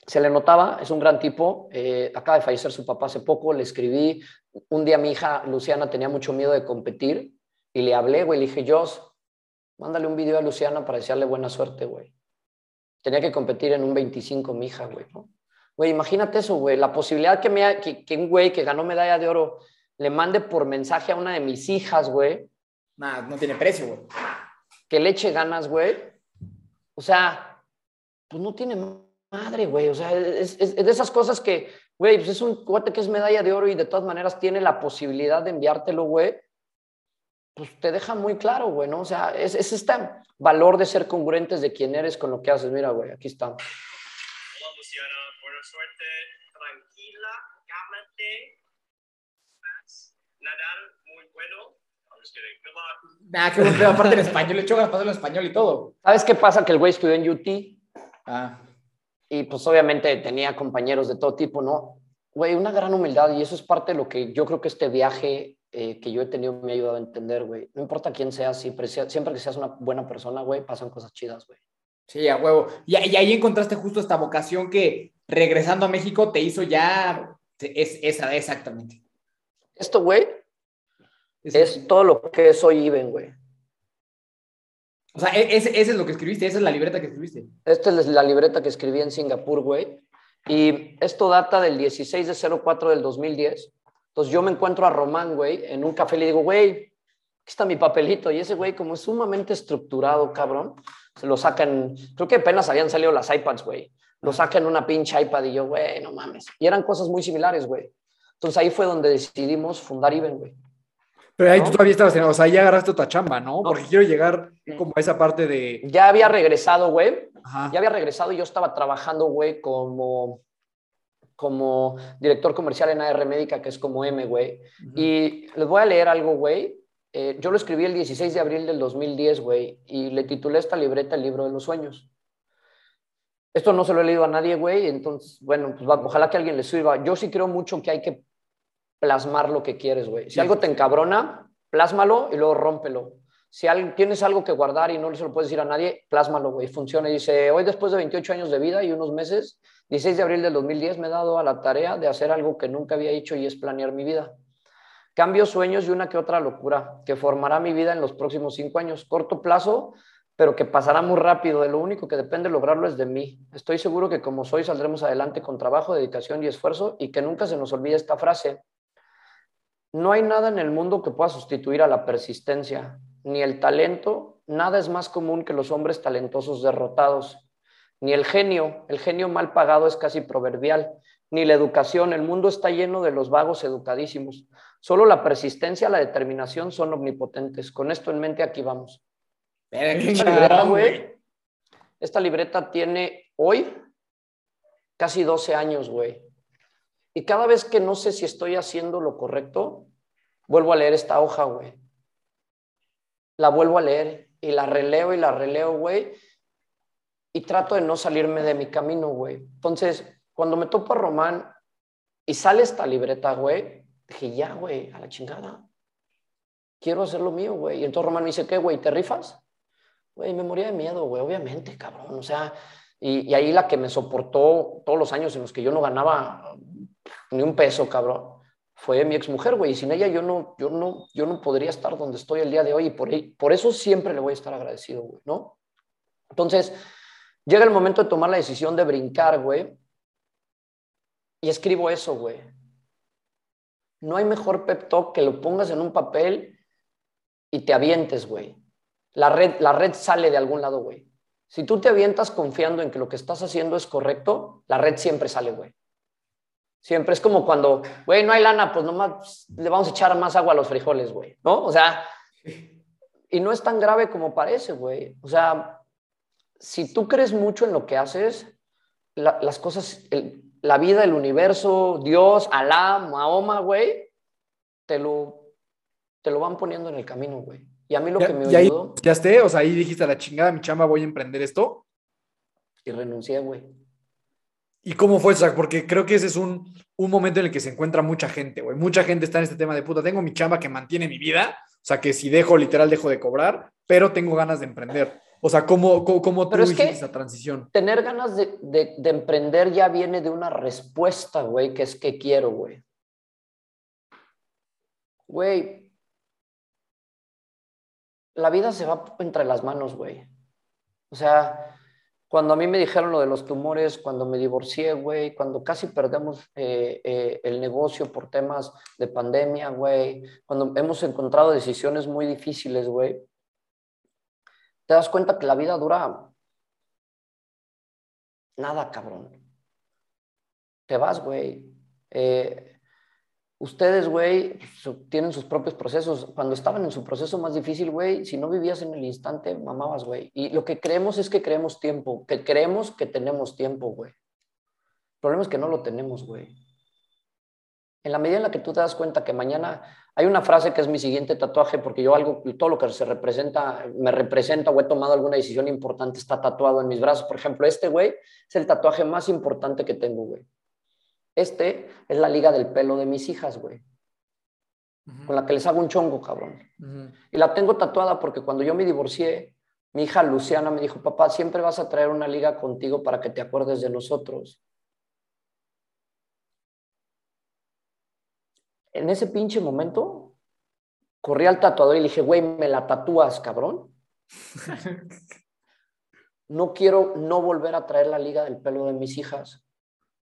S4: se le notaba, es un gran tipo, eh, acaba de fallecer su papá hace poco, le escribí, un día mi hija Luciana tenía mucho miedo de competir y le hablé, güey, le dije, Jos, mándale un video a Luciana para desearle buena suerte, güey. Tenía que competir en un 25 mi hija, güey, ¿no? Güey, imagínate eso, güey. La posibilidad que, me, que, que un güey que ganó medalla de oro le mande por mensaje a una de mis hijas, güey,
S5: Nah, no tiene precio, güey.
S4: que le eche ganas, güey. O sea, pues no tiene madre, güey. O sea, es, es- es de esas cosas que, güey, pues es un cuate que es medalla de oro y de todas maneras tiene la posibilidad de enviártelo, güey. Pues te deja muy claro, güey, ¿no? O sea, es, es este valor de ser congruentes de quién eres con lo que haces. Mira, güey, aquí está.
S6: Hola Luciana, buena suerte, tranquila, cálmate, nadar muy bueno. I was kidding. Good luck.
S5: Nah, qué buen pedo. Aparte en español, le chocas pasarlo en español y todo.
S4: ¿Sabes qué pasa? Que el güey estudió en UT
S5: Ah,
S4: y pues obviamente tenía compañeros de todo tipo, ¿no? Güey, una gran humildad y eso es parte de lo que yo creo que este viaje eh, que yo he tenido me ha ayudado a entender, güey. No importa quién seas, siempre, siempre que seas una buena persona, güey, pasan cosas chidas, güey.
S5: sí, a huevo. Y, y ahí encontraste justo esta vocación que regresando a México te hizo ya. Es esa, exactamente.
S4: Esto, güey,
S5: Es-
S4: es todo lo que es hoy Iben, güey.
S5: O sea, e- ese, ese es lo que escribiste, esa es la libreta que escribiste.
S4: Esta es la libreta que escribí en Singapur, güey. Y esto data del 16 de 04 del 2010. Entonces yo me encuentro a Román, güey, en un café y le digo, güey, aquí está mi papelito. Y ese güey, como es sumamente estructurado, cabrón, se lo sacan, creo que apenas habían salido las iPads, güey. Lo sacan en una pinche iPad y yo, güey, no mames. Y eran cosas muy similares, güey. Entonces ahí fue donde decidimos fundar Iben, güey.
S3: Pero ahí
S4: ¿No?
S3: tú todavía estabas en, o sea, ya agarraste otra chamba, ¿no? Porque quiero llegar como a esa parte de,
S4: Ya había regresado, güey,
S3: ajá,
S4: ya había regresado y yo estaba trabajando, güey, como, como director comercial en AR Médica, que es como M, güey. Y les voy a leer algo, güey. Eh, yo lo escribí el 16 de abril del 2010, güey, y le titulé esta libreta El libro de los sueños. Esto no se lo he leído a nadie, güey, entonces, bueno, pues va- ojalá que alguien le sirva. Yo sí creo mucho que hay que plasmar lo que quieres, güey. Si algo te encabrona, plásmalo y luego rómpelo. Si al- tienes algo que guardar y no se lo puedes decir a nadie, plásmalo, güey. Funciona. Y dice, hoy después de 28 años de vida y unos meses, 16 de abril del 2010, me he dado a la tarea de hacer algo que nunca había hecho y es planear mi vida. Cambio sueños y una que otra locura que formará mi vida en los próximos cinco años. Corto plazo, pero que pasará muy rápido. De lo único que depende lograrlo es de mí. Estoy seguro que como soy saldremos adelante con trabajo, dedicación y esfuerzo y que nunca se nos olvide esta frase. No hay nada en el mundo que pueda sustituir a la persistencia, ni el talento. Nada es más común que los hombres talentosos derrotados. Ni el genio, el genio mal pagado es casi proverbial. Ni la educación, el mundo está lleno de los vagos educadísimos. Solo la persistencia, la determinación son omnipotentes. Con esto en mente, aquí vamos. Esta libreta,
S5: güey.
S4: Esta libreta tiene hoy casi 12 años, güey. Y cada vez que no sé si estoy haciendo lo correcto, vuelvo a leer esta hoja, güey. La vuelvo a leer y la releo y la releo, güey. Y trato de no salirme de mi camino, güey. Entonces, cuando me topo a Román y sale esta libreta, güey, dije, ya, güey, a la chingada. Quiero hacer lo mío, güey. Y entonces Román me dice, ¿qué, güey? ¿Te rifas? Güey, me moría de miedo, güey, obviamente, cabrón. O sea, y, y ahí la que me soportó todos los años en los que yo no ganaba ni un peso, cabrón, fue mi exmujer, güey. Y sin ella yo no, yo no, yo no podría estar donde estoy el día de hoy. Y por, por eso siempre le voy a estar agradecido, güey, ¿no? Entonces, llega el momento de tomar la decisión de brincar, güey. Y escribo eso, güey. No hay mejor pep talk que lo pongas en un papel y te avientes, güey. La red, la red sale de algún lado, güey. Si tú te avientas confiando en que lo que estás haciendo es correcto, la red siempre sale, güey. Siempre es como cuando, güey, no hay lana, pues nomás le vamos a echar más agua a los frijoles, güey, ¿no? O sea, y no es tan grave como parece, güey. O sea, si tú crees mucho en lo que haces, la- las cosas, el- la vida, el universo, Dios, Alá, Mahoma, güey, te lo, te lo van poniendo en el camino, güey. Y a mí lo que me ayudó,
S3: ya esté, o sea, ahí dijiste a la chingada, mi chamba, voy a emprender esto.
S4: y renuncié, güey.
S3: ¿Y cómo fue, Zach? Porque creo que ese es un, un momento en el que se encuentra mucha gente, güey. Mucha gente está en este tema de puta, tengo mi chamba que mantiene mi vida, o sea, que si dejo, literal, dejo de cobrar, pero tengo ganas de emprender. O sea, ¿cómo, cómo, cómo tú
S4: Pero es
S3: hiciste
S4: que-
S3: esa transición?
S4: Tener ganas de, de- de emprender ya viene de una respuesta, güey, que es que quiero, güey. Güey, la vida se va entre las manos, güey. O sea, cuando a mí me dijeron lo de los tumores, cuando me divorcié, güey, cuando casi perdemos eh, eh, el negocio por temas de pandemia, güey, cuando hemos encontrado decisiones muy difíciles, güey, te das cuenta que la vida dura nada, cabrón. Te vas, güey. Eh, ustedes, güey, tienen sus propios procesos. Cuando estaban en su proceso más difícil, güey, si no vivías en el instante, mamabas, güey. Y lo que creemos es que creemos tiempo, que creemos que tenemos tiempo, güey. El problema es que no lo tenemos, güey. En la medida en la que tú te das cuenta que mañana hay una frase que es mi siguiente tatuaje, porque yo algo, todo lo que se representa, me representa o he tomado alguna decisión importante está tatuado en mis brazos. Por ejemplo, este, güey, es el tatuaje más importante que tengo, güey. Este es la liga del pelo de mis hijas, güey, con la que les hago un chongo, cabrón. Y la tengo tatuada porque cuando yo me divorcié, mi hija Luciana me dijo, papá, siempre vas a traer una liga contigo para que te acuerdes de nosotros. En ese pinche momento, corrí al tatuador y le dije, güey, me la tatúas, cabrón. No quiero no volver a traer la liga del pelo de mis hijas.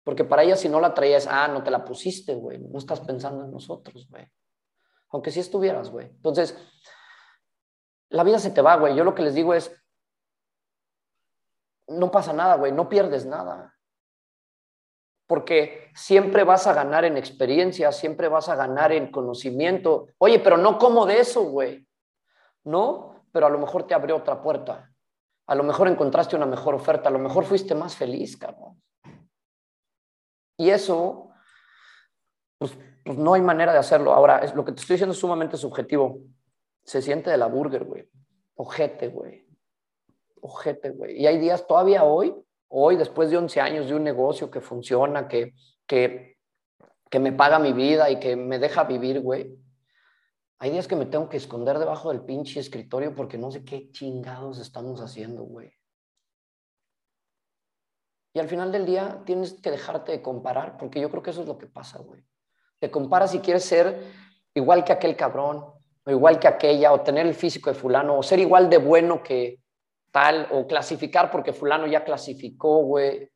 S4: Porque para ellas, si no la traías, ah, no te la pusiste, güey. No estás pensando en nosotros, güey. Aunque sí estuvieras, güey. Entonces, la vida se te va, güey. Yo lo que les digo es, no pasa nada, güey. No pierdes nada. Porque siempre vas a ganar en experiencia, siempre vas a ganar en conocimiento. Oye, pero no como de eso, güey. No, pero a lo mejor te abrió otra puerta. A lo mejor encontraste una mejor oferta. A lo mejor fuiste más feliz, cabrón. Y eso, pues, pues no hay manera de hacerlo. Ahora, es, lo que te estoy diciendo es sumamente subjetivo. Se siente de la burger, güey. Ojete, güey. Ojete, güey. Y hay días todavía hoy, hoy, después de 11 años de un negocio que funciona, que, que, que me paga mi vida y que me deja vivir, güey. Hay días que me tengo que esconder debajo del pinche escritorio porque no sé qué chingados estamos haciendo, güey. Y al final del día tienes que dejarte de comparar, porque yo creo que eso es lo que pasa, güey. Te comparas si quieres ser igual que aquel cabrón, o igual que aquella, o tener el físico de fulano, o ser igual de bueno que tal, o clasificar porque fulano ya clasificó, güey.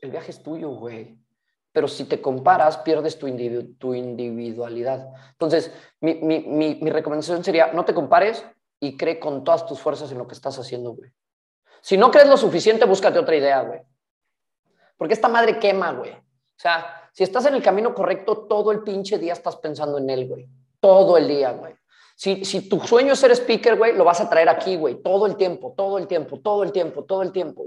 S4: El viaje es tuyo, güey. Pero si te comparas, pierdes tu, tu individualidad. Entonces, mi, mi, mi, mi recomendación sería, no te compares y cree con todas tus fuerzas en lo que estás haciendo, güey. Si no crees lo suficiente, búscate otra idea, güey. Porque esta madre quema, güey. O sea, si estás en el camino correcto, todo el pinche día estás pensando en él, güey. Todo el día, güey. Si, si tu sueño es ser speaker, güey, lo vas a traer aquí, güey. Todo el tiempo, todo el tiempo, todo el tiempo, todo el tiempo.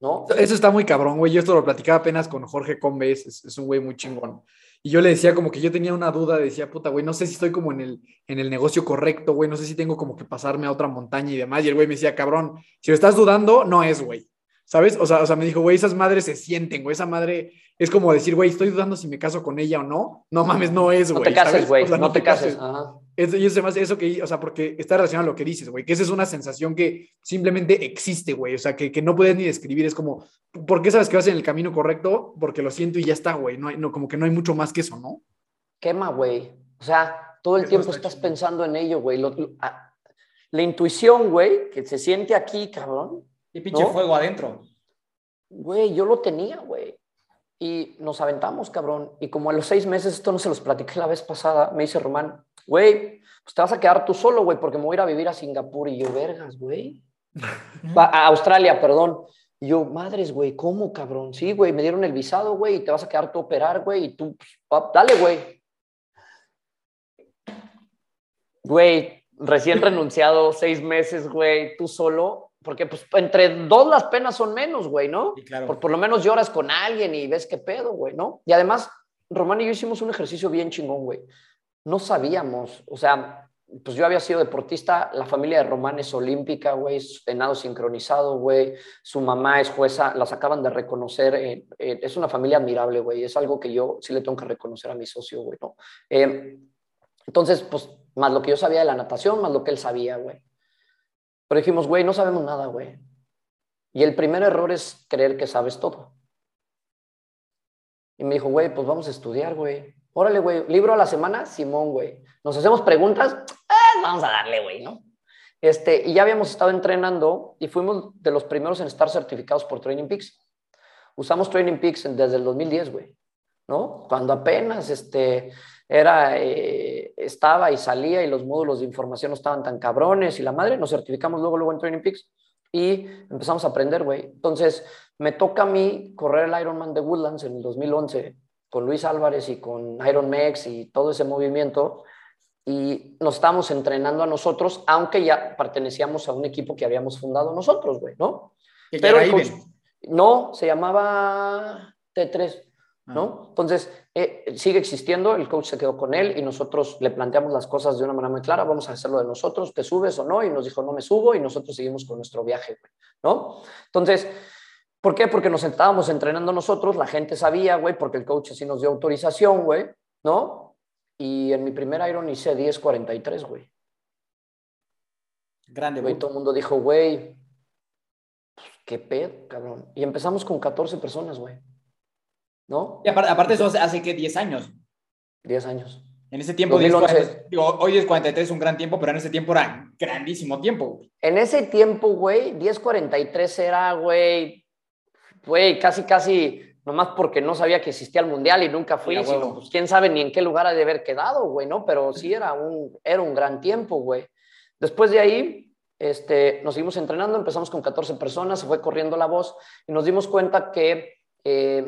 S4: ¿No?
S3: Eso está muy cabrón, güey. Yo esto lo platicaba apenas con Jorge Combes, es, es un güey muy chingón. Y yo le decía como que yo tenía una duda, decía, puta, güey, no sé si estoy como en el, en el negocio correcto, güey, no sé si tengo como que pasarme a otra montaña y demás. Y el güey me decía, cabrón, si lo estás dudando, no es, güey. ¿Sabes? O sea, o sea, me dijo, güey, esas madres se sienten, güey, esa madre es como decir, güey, estoy dudando si me caso con ella o no. No mames, no es,
S4: No
S3: güey.
S4: te cases, güey.
S3: O sea,
S4: no, te cases. Ajá.
S3: Eso, y eso, además, eso que, o sea, porque está relacionado a lo que dices, güey, que esa es una sensación que simplemente existe, güey, o sea, que, que no puedes ni describir, es como, ¿por qué sabes que vas en el camino correcto? Porque lo siento y ya está, güey, no, hay- no, como que no hay mucho más que eso, ¿no?
S4: Quema, güey. O sea, todo el
S3: Eso
S4: tiempo
S3: está
S4: estás
S3: chido.
S4: pensando en ello, güey. La intuición, güey, que se siente aquí, cabrón.
S5: Y pinche
S4: ¿No?
S5: fuego adentro.
S4: Güey, yo lo tenía, güey. Y nos aventamos, cabrón. Y como a los seis meses, esto no se los platiqué la vez pasada, me dice Román, güey, pues te vas a quedar tú solo, güey, porque me voy a ir a vivir a Singapur. Y yo, vergas, güey. A Australia, perdón. Y yo, madres, güey, ¿cómo, cabrón? Sí, güey, me dieron el visado, güey, y te vas a quedar tú a operar, güey, y tú, pues, dale, güey. Güey, recién renunciado, seis meses, güey, tú solo, porque pues entre dos las penas son menos, güey, ¿no?
S5: Sí, claro.
S4: Por, por lo menos lloras con alguien y ves qué pedo, güey, ¿no? Y además, Román y yo hicimos un ejercicio bien chingón, güey. No sabíamos, o sea, pues yo había sido deportista, la familia de Román es olímpica, güey, es sincronizado, güey, su mamá es jueza, las acaban de reconocer, eh, eh, es una familia admirable, güey, es algo que yo sí le tengo que reconocer a mi socio, güey, ¿no? Eh, entonces, pues, más lo que yo sabía de la natación, más lo que él sabía, güey. Pero dijimos, güey, no sabemos nada, güey. Y el primer error es creer que sabes todo. Y me dijo, güey, pues vamos a estudiar, güey. Órale, güey, libro a la semana, Simón, güey. Nos hacemos preguntas, eh, vamos a darle, güey, ¿no? Este, y ya habíamos estado entrenando y fuimos de los primeros en estar certificados por Training Peaks. Usamos Training Peaks desde el 2010, güey, ¿no? Cuando apenas este, era, eh, estaba y salía y los módulos de información no estaban tan cabrones y la madre, nos certificamos luego, luego en Training Peaks y empezamos a aprender, güey. Entonces, me toca a mí correr el Ironman de Woodlands en el 2011 con Luis Álvarez y con Iron Mex y todo ese movimiento y nos estábamos entrenando a nosotros, aunque ya pertenecíamos a un equipo que habíamos fundado nosotros, güey, ¿no? Pero el coach- no, se llamaba T3, ¿no?
S5: Ah.
S4: Entonces, eh, sigue existiendo, el coach se quedó con él y nosotros le planteamos las cosas de una manera muy clara, vamos a hacerlo de nosotros, ¿te subes o no? Y nos dijo, no me subo y nosotros seguimos con nuestro viaje, güey, ¿no? Entonces, ¿por qué? Porque nos estábamos entrenando nosotros, la gente sabía, güey, porque el coach así nos dio autorización, güey, ¿no? Y en mi primer Iron hice 10.43, güey.
S5: Grande,
S4: Güey,
S5: güey.
S4: todo el mundo dijo, güey, pues, qué pedo, cabrón. Y empezamos con 14 personas, güey. ¿No?
S5: Y aparte, aparte eso hace, hace que 10 años.
S4: 10 años.
S5: En ese tiempo,
S4: 2011.
S5: 10, digo, hoy 10.43 es un gran tiempo, pero en ese tiempo era grandísimo tiempo. güey.
S4: En ese tiempo, güey, 10.43 era, güey, güey, casi, casi, nomás porque no sabía que existía el Mundial y nunca fui,
S5: Sí, a huevo.
S4: sino, pues, quién sabe ni en qué lugar ha de haber quedado, güey, ¿no? Pero sí era un, era un gran tiempo, güey. Después de ahí, este, nos seguimos entrenando, empezamos con 14 personas, se fue corriendo la voz y nos dimos cuenta que eh,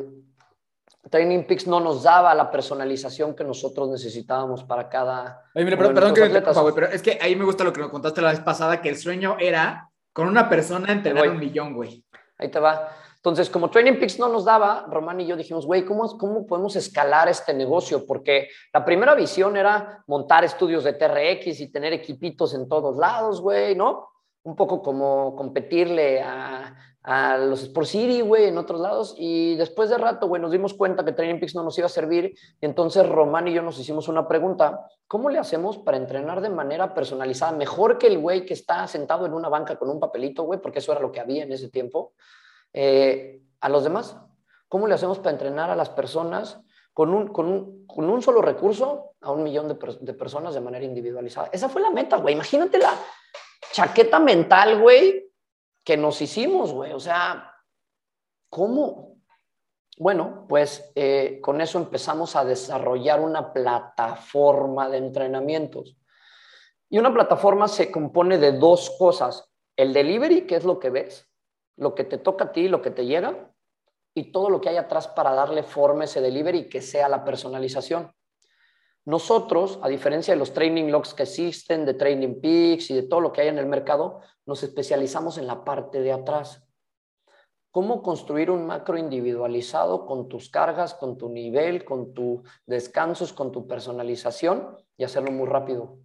S4: Training Peaks no nos daba la personalización que nosotros necesitábamos para cada...
S5: Oye, mira,
S4: uno
S5: perdón, que
S4: nuestros
S5: me
S4: atletas.
S5: interrumpa, güey, pero es que ahí me gusta lo que nos contaste la vez pasada, que el sueño era con una persona entrenar un millón, güey.
S4: Ahí te va. Entonces, como Training Peaks no nos daba, Román y yo dijimos, güey, ¿cómo, ¿cómo podemos escalar este negocio? Porque la primera visión era montar estudios de TRX y tener equipitos en todos lados, güey, ¿no? Un poco como competirle a, a los Sport City, güey, en otros lados. Y después de rato, güey, nos dimos cuenta que Training Peaks no nos iba a servir. Y entonces Román y yo nos hicimos una pregunta. ¿Cómo le hacemos para entrenar de manera personalizada? Mejor que el güey que está sentado en una banca con un papelito, güey, porque eso era lo que había en ese tiempo eh, a los demás? ¿Cómo le hacemos para entrenar a las personas con un, con un, con un solo recurso a un millón de, de personas de manera individualizada? Esa fue la meta, güey. Imagínate la chaqueta mental, güey, que nos hicimos, güey. O sea, ¿cómo? Bueno, pues eh, con eso empezamos a desarrollar una plataforma de entrenamientos. Y una plataforma se compone de dos cosas. El delivery, que es lo que ves, lo que te toca a ti, lo que te llega, y todo lo que hay atrás para darle forma a ese delivery que sea la personalización. Nosotros, a diferencia de los training logs que existen, de Training Peaks y de todo lo que hay en el mercado, nos especializamos en la parte de atrás. ¿Cómo construir un macro individualizado con tus cargas, con tu nivel, con tus descansos, con tu personalización y hacerlo muy rápido?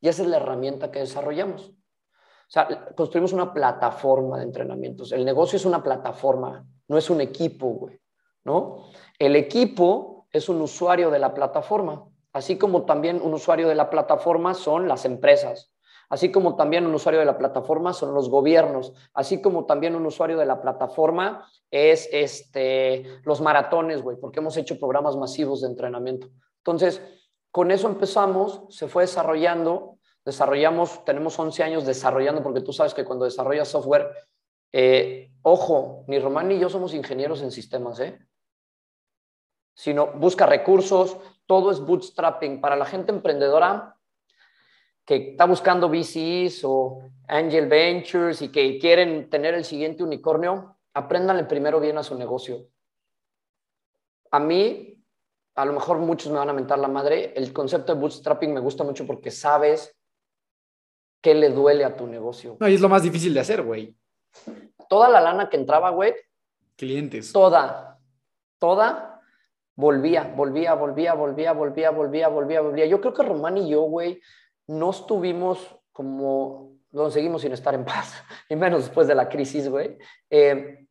S4: Y esa es la herramienta que desarrollamos. O sea, construimos una plataforma de entrenamientos. El negocio es una plataforma, no es un equipo, güey, ¿no? El equipo es un usuario de la plataforma, así como también un usuario de la plataforma son las empresas, así como también un usuario de la plataforma son los gobiernos, así como también un usuario de la plataforma es este, los maratones, güey, porque hemos hecho programas masivos de entrenamiento. Entonces, con eso empezamos, se fue desarrollando, desarrollamos, tenemos 11 años desarrollando, porque tú sabes que cuando desarrollas software, eh, ojo, ni Román ni yo somos ingenieros en sistemas, ¿eh? Sino busca recursos, todo es bootstrapping. Para la gente emprendedora que está buscando VCs o Angel Ventures y que quieren tener el siguiente unicornio, apréndanle primero bien a su negocio. A mí, a lo mejor muchos me van a mentar la madre, el concepto de bootstrapping me gusta mucho porque sabes qué le duele a tu negocio.
S3: No, y es lo más difícil de hacer, güey.
S4: Toda la lana que entraba, güey,
S3: Clientes.
S4: toda, toda, volvía, volvía, volvía, volvía, volvía, volvía, volvía, volvía. Yo creo que Román y yo, güey, no estuvimos como, no seguimos sin estar en paz, y menos después de la crisis, güey. Eh,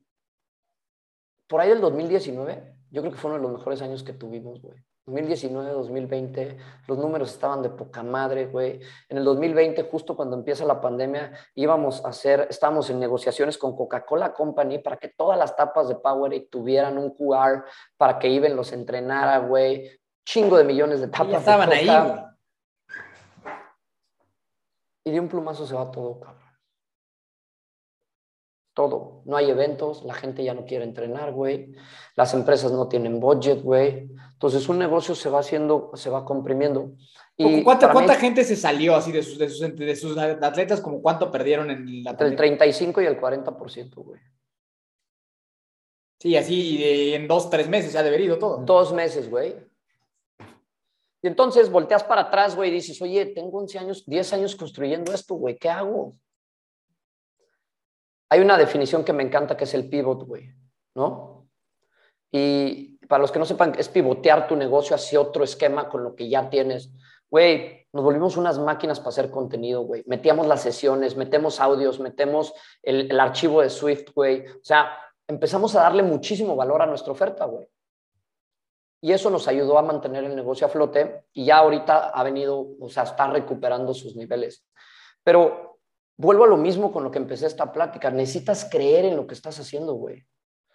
S4: por ahí del 2019, yo creo que fue uno de los mejores años que tuvimos, güey. 2019, 2020, los números estaban de poca madre, güey. En el 2020, justo cuando empieza la pandemia, íbamos a hacer, estábamos en negociaciones con Coca-Cola Company para que todas las tapas de Powerade tuvieran un QR para que Iben los entrenara, güey. Chingo de millones de tapas.
S5: Ya estaban
S4: de
S5: ahí, güey.
S4: Y de un plumazo se va todo, cabrón. Todo. No hay eventos, la gente ya no quiere entrenar, güey. Las empresas no tienen budget, güey. Entonces un negocio se va haciendo, se va comprimiendo. Y
S5: ¿Cuánta,
S4: para
S5: cuánta
S4: mí,
S5: gente se salió así de sus, de sus, de sus atletas? Como cuánto perdieron en la
S4: Entre el
S5: pandemia?
S4: 35 y el 40%, güey.
S5: Sí, así y en dos, tres meses se ha deberido todo.
S4: Dos meses, güey. Y entonces volteas para atrás, güey, y dices, oye, tengo 11 años, 10 años construyendo esto, güey, ¿qué hago? Hay una definición que me encanta que es el pivot, güey, ¿no? Y para los que no sepan, es pivotear tu negocio hacia otro esquema con lo que ya tienes. Güey, nos volvimos unas máquinas para hacer contenido, güey. Metíamos las sesiones, metemos audios, metemos el, archivo de Swift, güey. O sea, empezamos a darle muchísimo valor a nuestra oferta, güey. Y eso nos ayudó a mantener el negocio a flote y ya ahorita ha venido, o sea, está recuperando sus niveles. Pero vuelvo a lo mismo con lo que empecé esta plática. Necesitas creer en lo que estás haciendo, güey.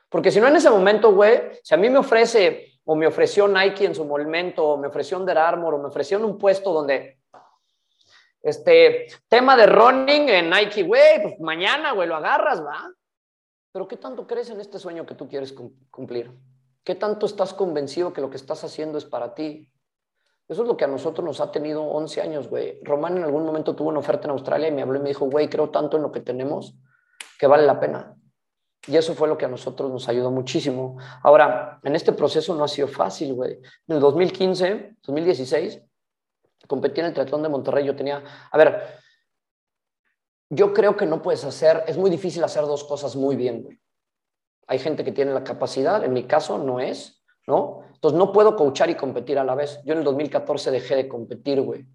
S4: Porque si no en ese momento, güey, si a mí me ofrece o me ofreció Nike en su momento, o me ofreció Under Armour, o me ofreció en un puesto donde, este, tema de running en Nike, güey, pues mañana, güey, lo agarras, ¿va? Pero ¿qué tanto crees en este sueño que tú quieres cumplir? ¿Qué tanto estás convencido que lo que estás haciendo es para ti? Eso es lo que a nosotros nos ha tenido 11 años, güey. Román en algún momento tuvo una oferta en Australia y me habló y me dijo, güey, creo tanto en lo que tenemos que vale la pena. Y eso fue lo que a nosotros nos ayudó muchísimo. Ahora, en este proceso no ha sido fácil, güey. En el 2015, 2016, competí en el triatlón de Monterrey. Yo tenía, a ver, yo creo que no puedes hacer, es muy difícil hacer dos cosas muy bien, güey. Hay gente que tiene la capacidad, en mi caso no es, ¿no? Entonces no puedo coachar y competir a la vez. Yo en el 2014 dejé de competir, güey.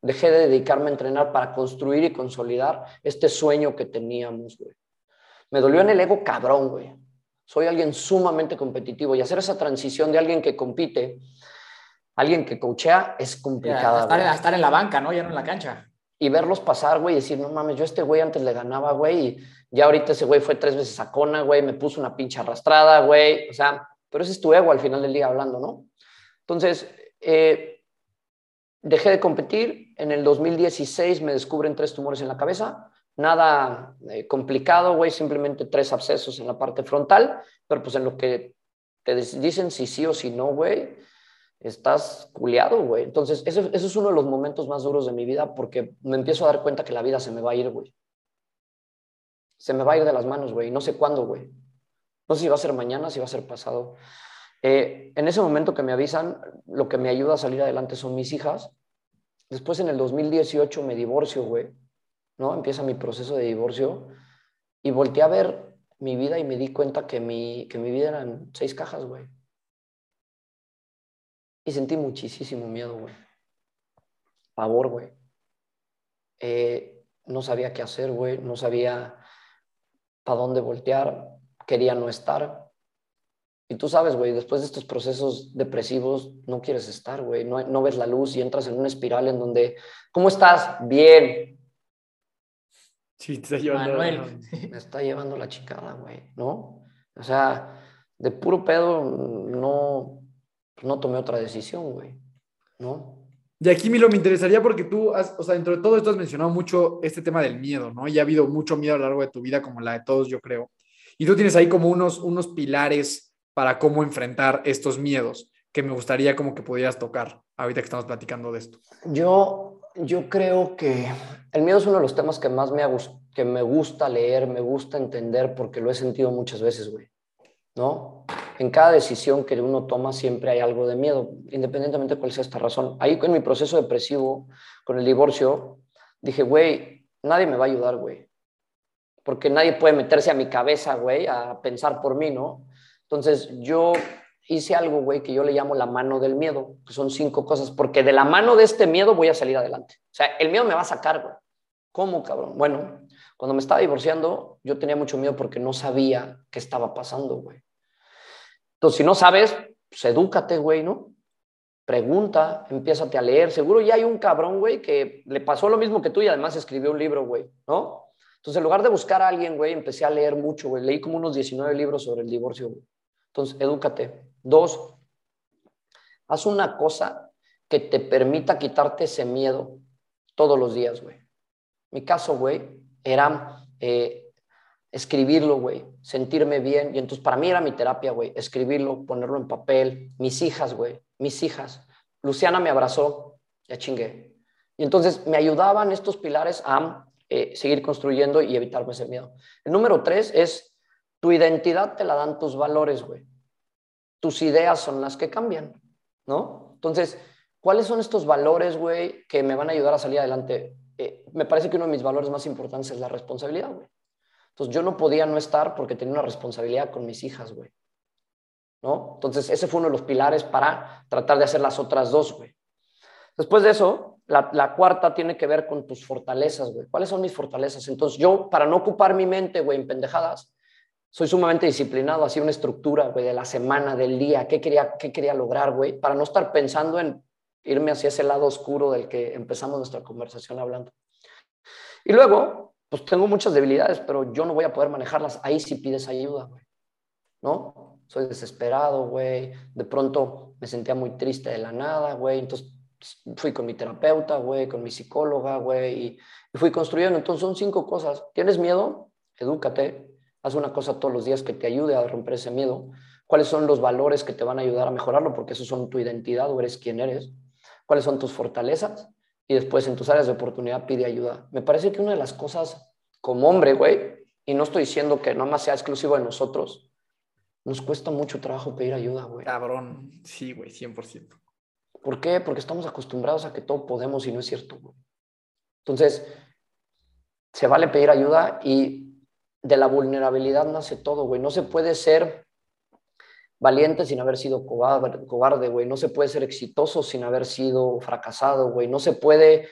S4: Dejé de dedicarme a entrenar para construir y consolidar este sueño que teníamos, güey. Me dolió en el ego cabrón, güey. Soy alguien sumamente competitivo y hacer esa transición de alguien que compite, alguien que coachea, es complicada.
S5: estar, estar, en la banca, ¿no? Ya no en la cancha.
S4: Y verlos pasar, güey, y decir, no mames, yo a este güey antes le ganaba, güey, y ya ahorita ese güey fue tres veces a Cona, güey, me puso una pinche arrastrada, güey. O sea, pero ese es tu ego al final del día hablando, ¿no? Entonces, eh, dejé de competir. En el 2016 me descubren tres tumores en la cabeza. Nada eh, complicado, güey, simplemente tres abscesos en la parte frontal, pero pues en lo que te dicen si sí o si no, güey, estás culiado, güey. Entonces, ese es uno de los momentos más duros de mi vida porque me empiezo a dar cuenta que la vida se me va a ir, güey se me va a ir de las manos, güey. No sé cuándo, güey. No sé si va a ser mañana, si va a ser pasado. Eh, en ese momento que me avisan, lo que me ayuda a salir adelante son mis hijas. Después en el 2018 me divorcio, güey. ¿No? Empieza mi proceso de divorcio y volteé a ver mi vida y me di cuenta que mi, que mi vida eran seis cajas, güey. Y sentí muchísimo miedo, güey. Pavor, güey. Eh, no sabía qué hacer, güey. No sabía para dónde voltear, quería no estar. Y tú sabes, güey, después de estos procesos depresivos, no quieres estar, güey, no, no ves la luz y entras en una espiral en donde, ¿cómo estás? Bien.
S3: Sí, te está llevando.
S4: Manuel. Me está llevando la chicada, güey, ¿no? O sea, de puro pedo no, no tomé otra decisión, güey, ¿no?
S3: Y aquí, Milo, me interesaría porque tú, has, o sea, dentro de todo esto has mencionado mucho este tema del miedo, ¿no? Y ha habido mucho miedo a lo largo de tu vida, como la de todos, yo creo. Y tú tienes ahí como unos, unos pilares para cómo enfrentar estos miedos que me gustaría como que pudieras tocar ahorita que estamos platicando de esto.
S4: Yo, yo creo que el miedo es uno de los temas que más me, que me gusta leer, me gusta entender porque lo he sentido muchas veces, güey, ¿no? en cada decisión que uno toma siempre hay algo de miedo, independientemente de cuál sea esta razón. Ahí en mi proceso depresivo, con el divorcio, dije, güey, nadie me va a ayudar, güey. Porque nadie puede meterse a mi cabeza, güey, a pensar por mí, ¿no? Entonces yo hice algo, güey, que yo le llamo la mano del miedo, que son cinco cosas, porque de la mano de este miedo voy a salir adelante. O sea, el miedo me va a sacar, güey. ¿Cómo, cabrón? Bueno, cuando me estaba divorciando, yo tenía mucho miedo porque no sabía qué estaba pasando, güey. Entonces, si no sabes, pues güey, ¿no? Pregunta, empiézate a leer. Seguro ya hay un cabrón, güey, que le pasó lo mismo que tú y además escribió un libro, güey, ¿no? Entonces, en lugar de buscar a alguien, güey, empecé a leer mucho, güey. Leí como unos 19 libros sobre el divorcio, güey. Entonces, edúcate. Dos, haz una cosa que te permita quitarte ese miedo todos los días, güey. Mi caso, güey, era eh, escribirlo, güey, sentirme bien. Y entonces para mí era mi terapia, güey, escribirlo, ponerlo en papel. Mis hijas, güey, mis hijas. Luciana me abrazó, ya chingué. Y entonces me ayudaban estos pilares a eh, seguir construyendo y evitarme ese miedo. El número tres es Tu identidad te la dan tus valores, güey. Tus ideas son las que cambian, ¿no? Entonces, ¿cuáles son estos valores, güey, que me van a ayudar a salir adelante? Eh, me parece que uno de mis valores más importantes es la responsabilidad, güey. Entonces, yo no podía no estar porque tenía una responsabilidad con mis hijas, güey. ¿No? Entonces, ese fue uno de los pilares para tratar de hacer las otras dos, güey. Después de eso, la, cuarta tiene que ver con tus fortalezas, güey. ¿Cuáles son mis fortalezas? Entonces, yo, para no ocupar mi mente, güey, en pendejadas, soy sumamente disciplinado, así una estructura, güey, de la semana, del día, qué quería, qué quería lograr, güey, para no estar pensando en irme hacia ese lado oscuro del que empezamos nuestra conversación hablando. Y luego, pues tengo muchas debilidades, pero yo no voy a poder manejarlas. Ahí sí pides ayuda, güey. ¿No? Soy desesperado, güey. De pronto me sentía muy triste de la nada, güey. Entonces fui con mi terapeuta, güey, con mi psicóloga, güey, y, fui construyendo. Entonces son cinco cosas. ¿Tienes miedo? Edúcate. Haz una cosa todos los días que te ayude a romper ese miedo. ¿Cuáles son los valores que te van a ayudar a mejorarlo? Porque esos son tu identidad o eres quien eres. ¿Cuáles son tus fortalezas? Y después en tus áreas de oportunidad pide ayuda. Me parece que una de las cosas como hombre, güey, y no estoy diciendo que nada más sea exclusivo de nosotros, nos cuesta mucho trabajo pedir ayuda, güey.
S3: Cabrón, sí, güey, 100%.
S4: ¿Por qué? Porque estamos acostumbrados a que todo podemos y no es cierto, güey. Entonces, se vale pedir ayuda y de la vulnerabilidad nace todo, güey. No se puede ser valiente sin haber sido cobarde, güey. No se puede ser exitoso sin haber sido fracasado, güey. No se puede...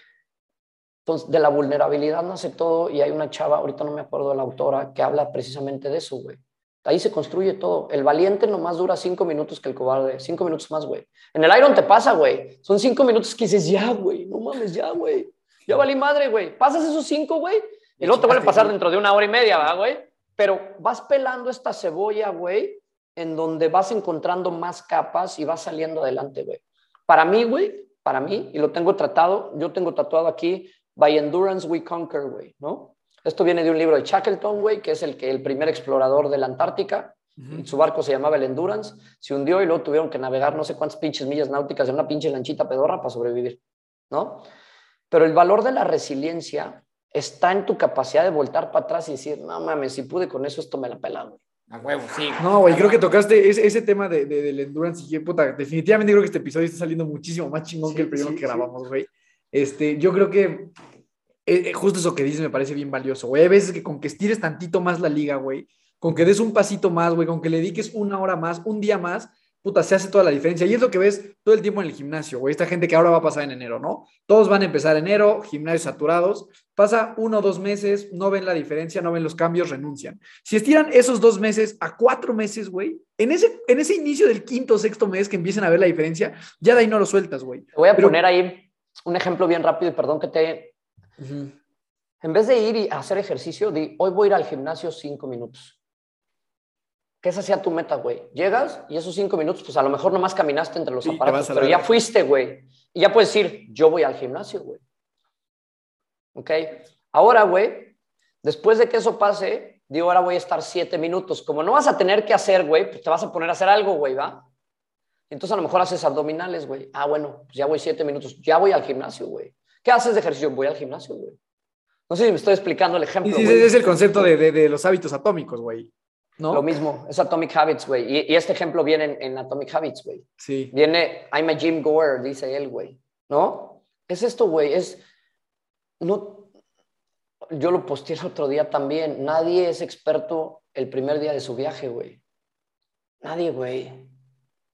S4: Entonces, de la vulnerabilidad nace todo y hay una chava, ahorita no me acuerdo de la autora, que habla precisamente de eso, güey. Ahí se construye todo. El valiente nomás dura cinco minutos que el cobarde. Cinco minutos más, güey. En el Iron te pasa, güey. Son cinco minutos que dices, ya, güey. No mames, ya, güey. Ya valí madre, güey. Pasas esos cinco, güey. Y luego te vuelve a pasar dentro de una hora y media, ¿verdad, güey? Pero vas pelando esta cebolla, güey, en donde vas encontrando más capas y vas saliendo adelante, güey. Para mí, güey, para mí, y lo tengo tratado, yo tengo tatuado aquí, By Endurance We Conquer, güey, ¿no? Esto viene de un libro de Shackleton, güey, que es el, que, el primer explorador de la Antártica. Su barco se llamaba el Endurance, se hundió y luego tuvieron que navegar no sé cuántas pinches millas náuticas en una pinche lanchita pedorra para sobrevivir, ¿no? Pero el valor de la resiliencia está en tu capacidad de voltar para atrás y decir, no mames, si pude con eso, esto me la pela, güey.
S5: A huevo, sí.
S3: No, güey, creo que tocaste ese, ese tema de, de, del endurance y puta, definitivamente creo que este episodio está saliendo muchísimo más chingón
S4: Sí,
S3: que el primero
S4: sí,
S3: que
S4: sí.
S3: grabamos, güey. Este, yo creo que eh, eh, justo eso que dices me parece bien valioso, güey. Hay veces que con que estires tantito más la liga, güey, con que des un pasito más, güey, con que le dediques una hora más, un día más, puta, se hace toda la diferencia. Y es lo que ves todo el tiempo en el gimnasio, güey. Esta gente que ahora va a pasar en enero, ¿no? Todos van a empezar enero, gimnasios saturados. Pasa uno o dos meses, no ven la diferencia, no ven los cambios, renuncian. Si estiran esos dos meses a cuatro meses, güey, en ese, en ese inicio del quinto o sexto mes que empiecen a ver la diferencia, ya de ahí no lo sueltas, güey.
S4: Voy a
S3: Pero-
S4: poner ahí un ejemplo bien rápido y perdón que te... En vez de ir y hacer ejercicio, di, hoy voy a ir al gimnasio cinco minutos. Que esa sea tu meta, güey. Llegas y esos cinco minutos, pues a lo mejor nomás caminaste entre los
S3: Sí,
S4: aparatos, pero ya fuiste, güey. Y ya puedes decir, yo voy al gimnasio, güey. ¿Ok? Ahora, güey, después de que eso pase, digo, ahora voy a estar siete minutos. Como no vas a tener que hacer, güey, pues te vas a poner a hacer algo, güey, ¿va? Entonces a lo mejor haces abdominales, güey. Ah, bueno, pues ya voy siete minutos. Ya voy al gimnasio, güey. ¿Qué haces de ejercicio? Voy al gimnasio, güey. No sé si me estoy explicando el ejemplo.
S3: Sí, es el concepto de, de- de los hábitos atómicos, güey. ¿No?
S4: Lo mismo, es Atomic Habits, güey. Y, y este ejemplo viene en, en Atomic Habits, güey.
S3: Sí.
S4: Viene, I'm a gym goer, dice él, güey. ¿No? Es esto, güey. Es. No. Yo lo posteé el otro día también. Nadie es experto el primer día de su viaje, güey. Nadie, güey.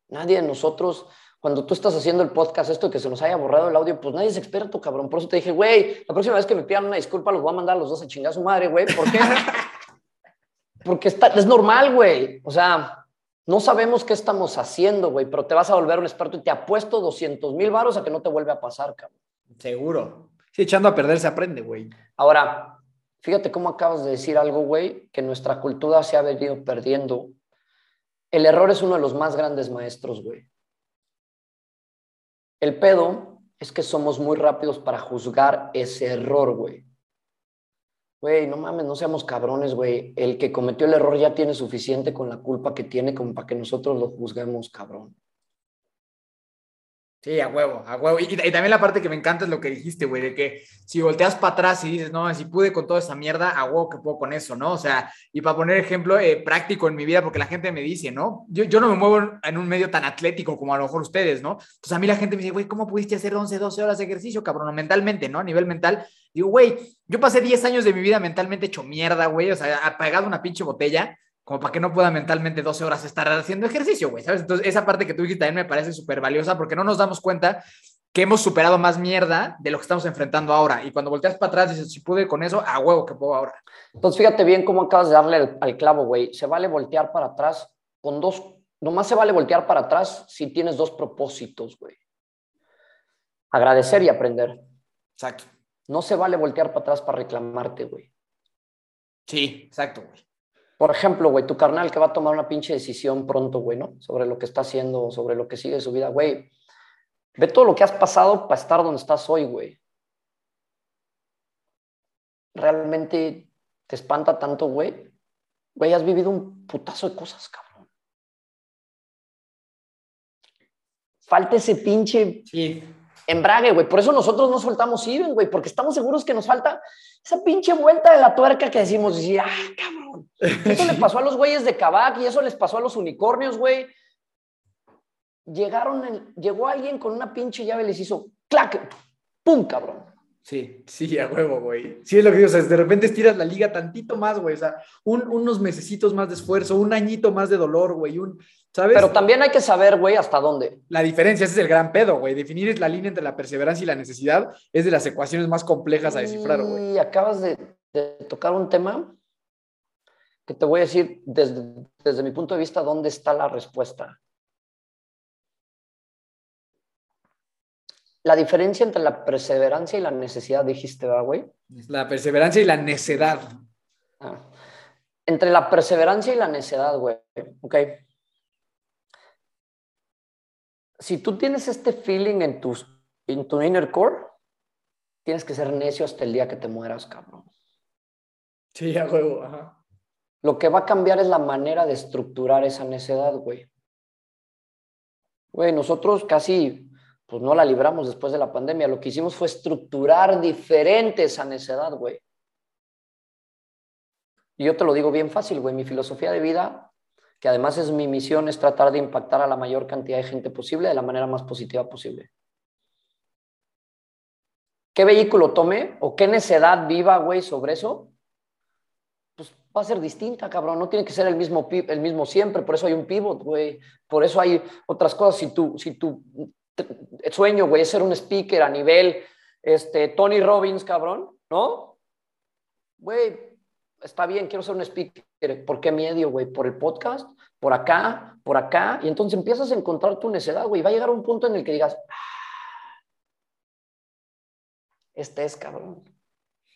S4: Nadie de nosotros. Cuando tú estás haciendo el podcast, esto de que se nos haya borrado el audio, pues nadie es experto, cabrón. Por eso te dije, güey, la próxima vez que me pidan una disculpa, los voy a mandar a los dos a chingar a su madre, güey. ¿Por qué? Porque está, es normal, güey. O sea, no sabemos qué estamos haciendo, güey, pero te vas a volver un experto y te apuesto 200 mil varos a que no te vuelve a pasar, cabrón.
S3: Seguro. Sí, echando a perder se aprende, güey.
S4: Ahora, fíjate cómo acabas de decir algo, güey, que nuestra cultura se ha venido perdiendo. El error es uno de los más grandes maestros, güey. El pedo es que somos muy rápidos para juzgar ese error, güey. Güey, no mames, no seamos cabrones, güey. El que cometió el error ya tiene suficiente con la culpa que tiene como para que nosotros lo juzguemos, cabrón.
S5: Sí, a huevo, a huevo. Y, también la parte que me encanta es lo que dijiste, güey, de que si volteas para atrás y dices, no, si pude con toda esa mierda, a huevo que puedo con eso, ¿no? O sea, y para poner ejemplo eh, práctico en mi vida, porque la gente me dice, ¿no? Yo, yo no me muevo en un medio tan atlético como a lo mejor ustedes, ¿no? Entonces a mí la gente me dice, güey, ¿cómo pudiste hacer 11, 12 horas de ejercicio, cabrón? Mentalmente, ¿no? A nivel mental. Digo, güey, yo pasé 10 años de mi vida mentalmente hecho mierda, güey, o sea, apagado una pinche botella como para que no pueda mentalmente 12 horas estar haciendo ejercicio, güey, ¿sabes? Entonces, esa parte que tú dijiste también me parece súper valiosa porque no nos damos cuenta que hemos superado más mierda de lo que estamos enfrentando ahora. Y cuando volteas para atrás dices, si pude con eso, a huevo que puedo ahora.
S4: Entonces, fíjate bien cómo acabas de darle al, al clavo, güey. Se vale voltear para atrás con dos, nomás se vale voltear para atrás si tienes dos propósitos, güey. Agradecer y aprender.
S5: Exacto.
S4: No se vale voltear para atrás para reclamarte, güey.
S5: Sí, exacto, güey.
S4: Por ejemplo, güey, tu carnal que va a tomar una pinche decisión pronto, güey, ¿no? Sobre lo que está haciendo, sobre lo que sigue su vida, güey. Ve todo lo que has pasado para estar donde estás hoy, güey. Realmente te espanta tanto, güey. Güey, has vivido un putazo de cosas, cabrón. Falta ese pinche
S5: Sí.
S4: Embrague, güey. Por eso nosotros no soltamos Even, güey, porque estamos seguros que nos falta esa pinche vuelta de la tuerca que decimos, y, ah, cabrón. Eso le pasó a los güeyes de Kabak y eso les pasó a los unicornios, güey. Llegaron, en- llegó alguien con una pinche llave y les hizo clac, pum, cabrón.
S3: Sí, sí, a huevo, güey. Sí, es lo que digo, o sea, de repente estiras la liga tantito más, güey, o sea, un- unos mesecitos más de esfuerzo, un añito más de dolor, güey, un, ¿sabes?
S4: Pero también hay que saber, güey, hasta dónde.
S3: La diferencia, ese es el gran pedo, güey. Definir es la línea entre la perseverancia y la necesidad es de las ecuaciones más complejas a descifrar, güey.
S4: Y acabas de, de tocar un tema que te voy a decir desde, desde mi punto de vista dónde está la respuesta. La diferencia entre la perseverancia y la necesidad, dijiste, ¿verdad, güey?
S3: La perseverancia y la necedad.
S4: Ah. Entre la perseverancia y la necedad, güey. Ok. Si tú tienes este feeling en, tus, en tu inner core, tienes que ser necio hasta el día que te mueras, cabrón.
S3: Sí, a huevo, ajá.
S4: Lo que va a cambiar es la manera de estructurar esa necedad, güey. Güey, nosotros casi, pues no la libramos después de la pandemia. Lo que hicimos fue estructurar diferente esa necedad, güey. Y yo te lo digo bien fácil, güey. Mi filosofía de vida, que además es mi misión, es tratar de impactar a la mayor cantidad de gente posible de la manera más positiva posible. ¿Qué vehículo tome o qué necedad viva, güey, sobre eso? pues va a ser distinta, cabrón. No tiene que ser el mismo, el mismo siempre. Por eso hay un pivot, güey. Por eso hay otras cosas. Si tu, si tu sueño, güey, es ser un speaker a nivel este, Tony Robbins, cabrón, ¿no? Güey, está bien, quiero ser un speaker. ¿Por qué medio, güey? ¿Por el podcast? ¿Por acá? ¿Por acá? Y entonces empiezas a encontrar tu necedad, güey. Va a llegar un punto en el que digas, "Ah, este es, cabrón.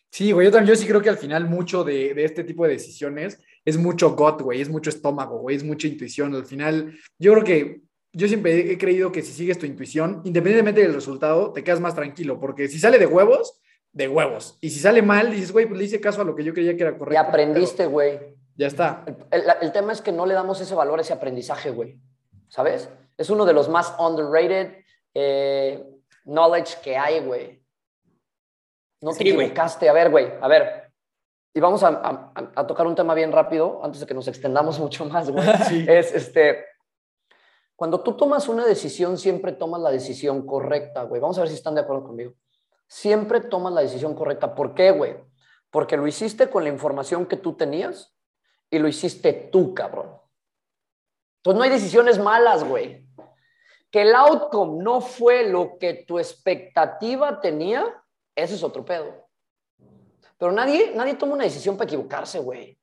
S3: Sí, güey, yo también, yo sí creo que al final mucho de, de este tipo de decisiones es mucho gut, güey, es mucho estómago, güey, es mucha intuición. Al final, yo creo que yo siempre he creído que si sigues tu intuición, independientemente del resultado, te quedas más tranquilo, porque si sale de huevos, de huevos. Y si sale mal, dices, güey, pues le hice caso a lo que yo creía que era
S4: Y
S3: correcto.
S4: aprendiste, güey.
S3: Ya está.
S4: El, el- el tema es que no le damos ese valor, ese aprendizaje, güey. ¿Sabes? Es uno de los más underrated eh, knowledge que hay, güey. No te
S5: Sí, güey.
S4: equivocaste. A ver, güey, a ver. Y vamos a, a- a tocar un tema bien rápido antes de que nos extendamos mucho más, güey.
S3: Sí.
S4: Es este. Cuando tú tomas una decisión, siempre tomas la decisión correcta, güey. Vamos a ver si están de acuerdo conmigo. Siempre tomas la decisión correcta. ¿Por qué, güey? Porque lo hiciste con la información que tú tenías y lo hiciste tú, cabrón. Entonces no hay decisiones malas, güey. Que el outcome no fue lo que tu expectativa tenía, ese es otro pedo. Pero nadie, nadie toma una decisión para equivocarse, güey.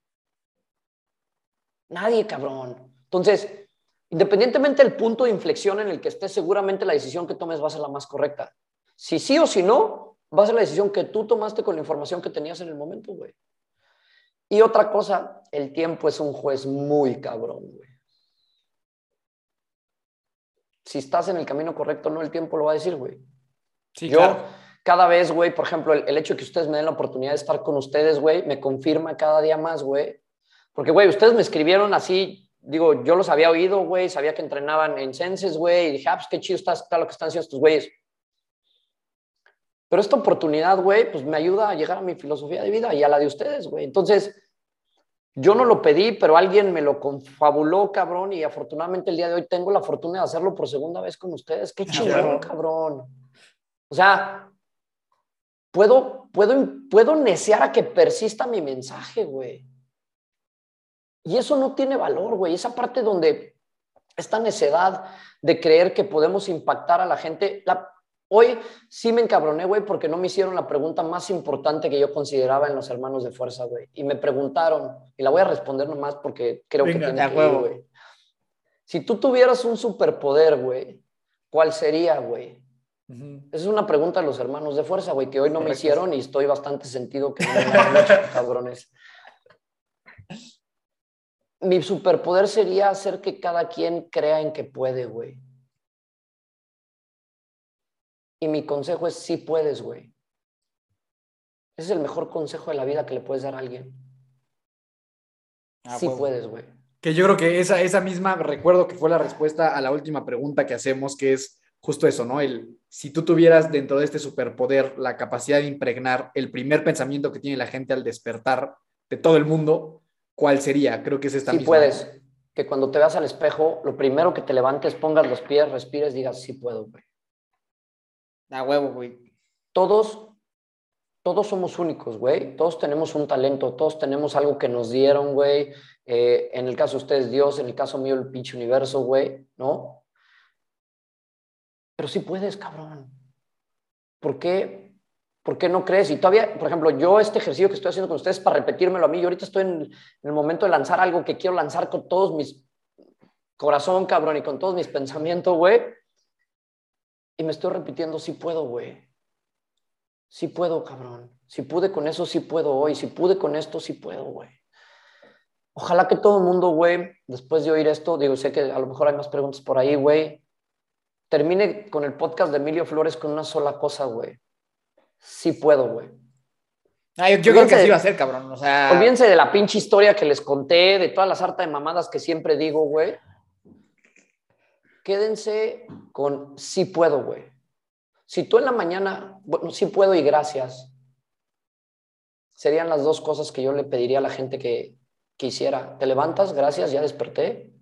S4: Nadie, cabrón. Entonces, independientemente del punto de inflexión en el que estés, seguramente la decisión que tomes va a ser la más correcta. Si sí o si no, va a ser la decisión que tú tomaste con la información que tenías en el momento, güey. Y otra cosa, el tiempo es un juez muy cabrón, güey. Si estás en el camino correcto, no el tiempo lo va a decir, güey.
S5: Sí,
S4: Yo,
S5: claro.
S4: cada vez, güey, por ejemplo, el, el hecho de que ustedes me den la oportunidad de estar con ustedes, güey, me confirma cada día más, güey. Porque, güey, ustedes me escribieron así digo, yo los había oído, güey, sabía que entrenaban en Senses, güey, y dije, ah, pues qué chido está, está lo que están haciendo estos güeyes. Pero esta oportunidad, güey, pues me ayuda a llegar a mi filosofía de vida y a la de ustedes, güey. Entonces, yo no lo pedí, pero alguien me lo confabuló, cabrón, y afortunadamente el día de hoy tengo la fortuna de hacerlo por segunda vez con ustedes. Qué chingón, cabrón. O sea, puedo, puedo, puedo necear a que persista mi mensaje, güey. Y eso no tiene valor, güey. Esa parte donde esta necedad de creer que podemos impactar a la gente, la, Hoy sí me encabroné, güey, porque no me hicieron la pregunta más importante que yo consideraba en los hermanos de fuerza, güey. Y me preguntaron, y la voy a responder nomás porque creo que tiene ir, güey. Si tú tuvieras un superpoder, güey, ¿cuál sería, güey? Esa es una pregunta de los hermanos de fuerza, güey, que hoy no me hicieron y estoy bastante sentido que no me han cabrones. Mi superpoder sería hacer que cada quien crea en que puede, güey. Y mi consejo es, sí puedes, güey. Ese es el mejor consejo de la vida que le puedes dar a alguien. Ah, sí puedes, güey.
S3: Que yo creo que esa, esa misma, recuerdo que fue la respuesta a la última pregunta que hacemos, que es justo eso, ¿no? El, si tú tuvieras dentro de este superpoder la capacidad de impregnar el primer pensamiento que tiene la gente al despertar de todo el mundo, ¿cuál sería? Creo que es esta
S4: sí puedes. Que cuando te veas al espejo, lo primero que te levantes, pongas los pies, respires, digas, sí puedo, güey.
S5: A huevo, güey.
S4: Todos, todos somos únicos, güey. Todos tenemos un talento, todos tenemos algo que nos dieron, güey. Eh, en el caso de ustedes, Dios, en el caso mío, el pinche universo, güey, ¿no? Pero sí puedes, cabrón. ¿Por qué? ¿Por qué no crees? Y todavía, por ejemplo, yo este ejercicio que estoy haciendo con ustedes para repetírmelo a mí, yo ahorita estoy en, en el momento de lanzar algo que quiero lanzar con todos mis corazón, cabrón, y con todos mis pensamientos, güey. Y me estoy repitiendo, sí puedo, güey. Sí puedo, cabrón. Si pude con eso, sí puedo hoy. Si pude con esto, sí puedo, güey. Ojalá que todo el mundo, güey, después de oír esto, digo, sé que a lo mejor hay más preguntas por ahí, güey, termine con el podcast de Emilio Flores con una sola cosa, güey. Sí puedo, güey.
S5: Ah, yo, creo que así va a ser, cabrón. O sea...
S4: Olvídense de la pinche historia que les conté, de todas las hartas de mamadas que siempre digo, güey quédense con sí puedo, güey. Si tú en la mañana, bueno, sí puedo y gracias, serían las dos cosas que yo le pediría a la gente que, quisiera. Te levantas, gracias, ya desperté,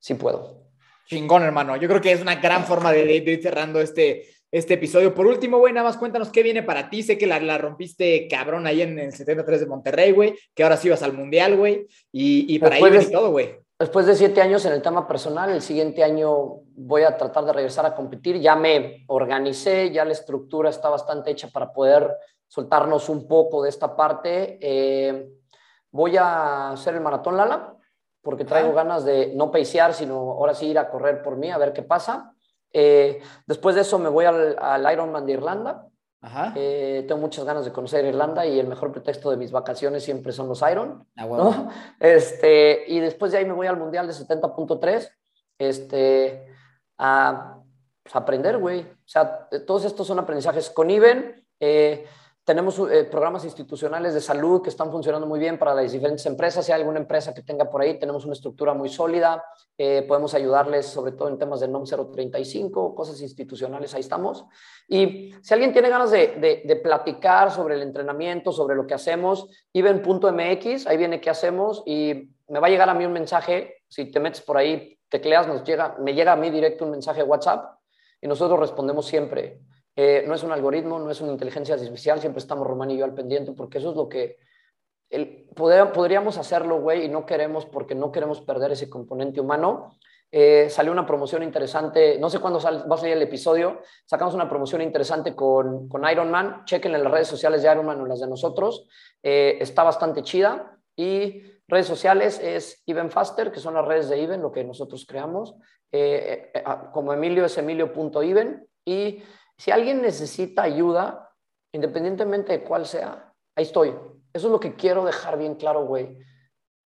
S4: sí puedo.
S5: Chingón, hermano. Yo creo que es una gran forma de, ir cerrando este, este episodio. Por último, güey, nada más cuéntanos qué viene para ti. Sé que la, la rompiste cabrón ahí en el 73 de Monterrey, güey, que ahora sí vas al Mundial, güey, y, y para ahí viene todo, güey.
S4: Después de siete años en el tema personal, el siguiente año voy a tratar de regresar a competir. Ya me organicé, ya la estructura está bastante hecha para poder soltarnos un poco de esta parte. Eh, voy a hacer el maratón Lala, porque traigo ganas de no peisear, sino ahora sí ir a correr por mí, a ver qué pasa. Eh, después de eso me voy al, al Ironman de Irlanda. Eh, tengo muchas ganas de conocer Irlanda y el mejor pretexto de mis vacaciones siempre son los Iron. Ah, este, y después de ahí me voy al Mundial de 70.3 este, a pues, aprender, güey. O sea, todos estos son aprendizajes con Iben. Eh, tenemos eh, programas institucionales de salud que están funcionando muy bien para las diferentes empresas. Si hay alguna empresa que tenga por ahí, tenemos una estructura muy sólida. Eh, podemos ayudarles sobre todo en temas de NOM 035, cosas institucionales, ahí estamos. Y si alguien tiene ganas de, de, platicar sobre el entrenamiento, sobre lo que hacemos, iben.mx, ahí viene qué hacemos y me va a llegar a mí un mensaje. Si te metes por ahí, tecleas, nos llega, me llega a mí directo un mensaje WhatsApp y nosotros respondemos siempre. Eh, no es un algoritmo, no es una inteligencia artificial, siempre estamos Román y yo al pendiente, porque eso es lo que el, podríamos hacerlo, güey, y no queremos porque no queremos perder ese componente humano. Eh, salió una promoción interesante, no sé cuándo va a salir el episodio, sacamos una promoción interesante con, con Iron Man, chequen en las redes sociales de Iron Man o las de nosotros, eh, está bastante chida. Y redes sociales es Even Faster, que son las redes de Even, lo que nosotros creamos, como Emilio es emilio.even y si alguien necesita ayuda, independientemente de cuál sea, ahí estoy. Eso es lo que quiero dejar bien claro, güey.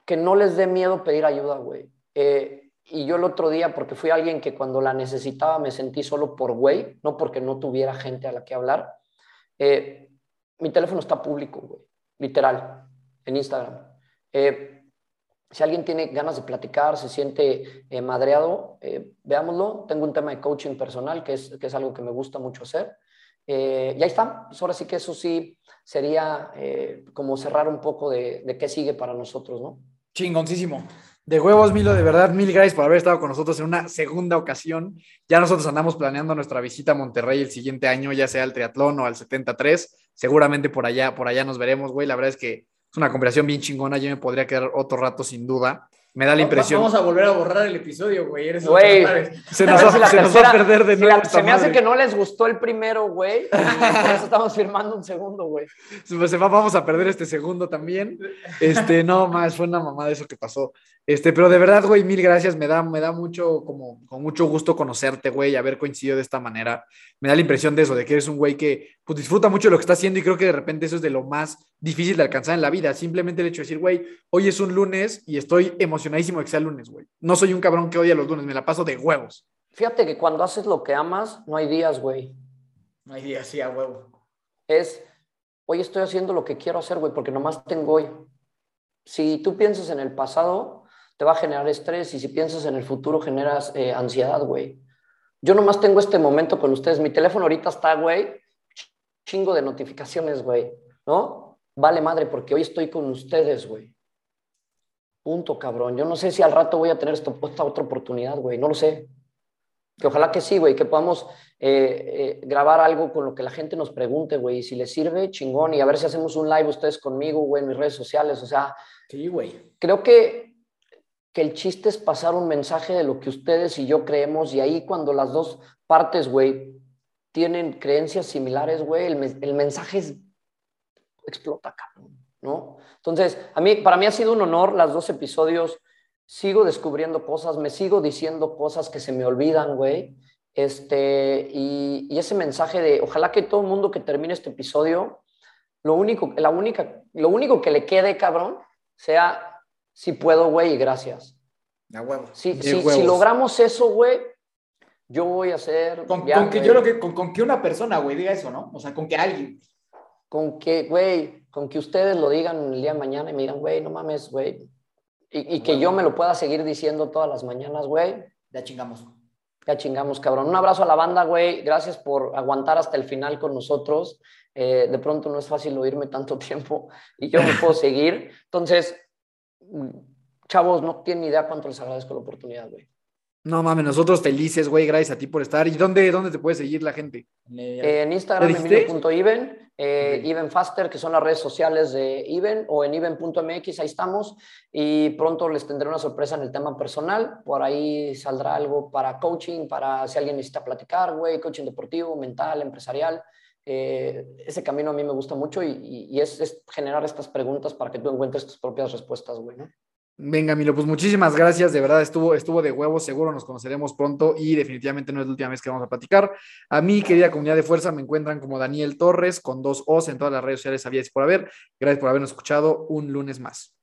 S4: Que no les dé miedo pedir ayuda, güey. Eh, y yo el otro día, porque fui alguien que cuando la necesitaba me sentí solo por güey, no porque no tuviera gente a la que hablar. Eh, mi teléfono está público, güey, literal, en Instagram. Eh, Si alguien tiene ganas de platicar, se siente eh, madreado, eh, veámoslo. Tengo un tema de coaching personal, que es, que es algo que me gusta mucho hacer. Eh, y ahí está. Pues ahora sí que eso sí sería eh, como cerrar un poco de, de qué sigue para nosotros, ¿no?
S3: Chingoncísimo. De huevos, Milo, de verdad, mil gracias por haber estado con nosotros en una segunda ocasión. Ya nosotros andamos planeando nuestra visita a Monterrey el siguiente año, ya sea al triatlón o al 73. Seguramente por allá, por allá nos veremos, güey. La verdad es que es una conversación bien chingona. Yo me podría quedar otro rato sin duda. Me da la impresión.
S5: Vamos a volver a borrar el episodio, güey. Eres
S4: Güey.
S3: Se nos, va,
S4: si la
S3: se nos va a perder de
S4: si
S3: nuevo.
S4: la- se me hace que no les gustó el primero, güey. Por eso estamos firmando un segundo, güey.
S3: Pues se va- vamos a perder este segundo también. Este, no, más, fue una mamada eso que pasó. Este, pero de verdad, güey, mil gracias. Me da, me da mucho, como, con mucho gusto conocerte, güey, y haber coincidido de esta manera. Me da la impresión de eso, de que eres un güey que pues, disfruta mucho de lo que está haciendo y creo que de repente eso es de lo más difícil de alcanzar en la vida. Simplemente el hecho de decir, güey, hoy es un lunes y estoy emocionadísimo de que sea lunes, güey. No soy un cabrón que odia los lunes, me la paso de huevos.
S4: Fíjate que cuando haces lo que amas, no hay días, güey.
S5: No hay día así a huevo.
S4: Es, hoy estoy haciendo lo que quiero hacer, güey, porque nomás tengo hoy. Si tú piensas en el pasado, te va a generar estrés y si piensas en el futuro, generas eh, ansiedad, güey. Yo nomás tengo este momento con ustedes. Mi teléfono ahorita está, güey, chingo de notificaciones, güey, ¿no? Vale madre, porque hoy estoy con ustedes, güey. Punto, cabrón. Yo no sé si al rato voy a tener esta otra oportunidad, güey. No lo sé. Que ojalá que sí, güey, que podamos eh, eh, grabar algo con lo que la gente nos pregunte, güey. Y si les sirve, chingón. Y a ver si hacemos un live ustedes conmigo, güey, en mis redes sociales. O sea,
S5: Sí, güey.
S4: creo que, que el chiste es pasar un mensaje de lo que ustedes y yo creemos. Y ahí cuando las dos partes, güey, tienen creencias similares, güey, el, el mensaje es, explota, cabrón, ¿no? Entonces, a mí, para mí ha sido un honor las dos episodios. Sigo descubriendo cosas, me sigo diciendo cosas que se me olvidan, güey. Este, y, y ese mensaje de, ojalá que todo el mundo que termine este episodio, lo único, la única, lo único que le quede, cabrón, sea, si puedo, güey, y gracias.
S5: A huevo.
S4: Si,
S3: De
S4: si, si logramos eso, güey, yo voy a hacer...
S5: Con,
S4: ya,
S5: con que yo creo que con, con que una persona, güey, diga eso, ¿no? O sea, con que alguien.
S4: con que, güey, con que ustedes lo digan el día de mañana y me digan, güey, no mames, güey. Y, y que yo me lo pueda seguir diciendo todas las mañanas, güey.
S5: Ya chingamos.
S4: Ya chingamos, cabrón. Un abrazo a la banda, güey. Gracias por aguantar hasta el final con nosotros. Eh, de pronto no es fácil oírme tanto tiempo y yo me puedo seguir. Entonces, chavos, no tienen ni idea cuánto les agradezco la oportunidad, güey.
S3: No mames, nosotros felices, güey, gracias a ti por estar. ¿Y dónde, dónde te puede seguir la gente?
S4: Eh, en Instagram, emilio.even, eh,
S3: Ok.
S4: Even Faster, que son las redes sociales de Even, o en even.mx, ahí estamos. Y pronto les tendré una sorpresa en el tema personal. Por ahí saldrá algo para coaching, para si alguien necesita platicar, güey, coaching deportivo, mental, empresarial. Eh, ese camino a mí me gusta mucho y, es, generar estas preguntas para que tú encuentres tus propias respuestas, güey.
S3: Venga, Milo, pues muchísimas gracias, de verdad estuvo, estuvo de huevos, seguro nos conoceremos pronto y definitivamente no es la última vez que vamos a platicar. A mi querida comunidad de fuerza me encuentran como Daniel Torres con dos O's en todas las redes sociales, sabíais por haber. Gracias por habernos escuchado un lunes más.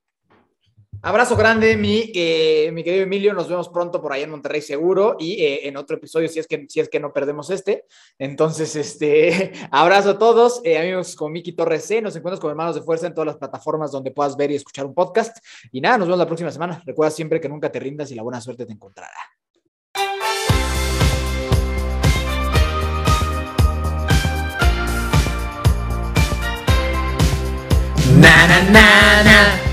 S5: Abrazo grande, mi, eh, mi querido Emilio. Nos vemos pronto por ahí en Monterrey seguro y eh, en otro episodio si es que, si es que no perdemos este. Entonces, este, abrazo a todos. Eh, amigos con Miki Torres C. Nos encuentras con Hermanos de Fuerza en todas las plataformas donde puedas ver y escuchar un podcast. Y nada, nos vemos la próxima semana. Recuerda siempre que nunca te rindas y la buena suerte te encontrará. Na na na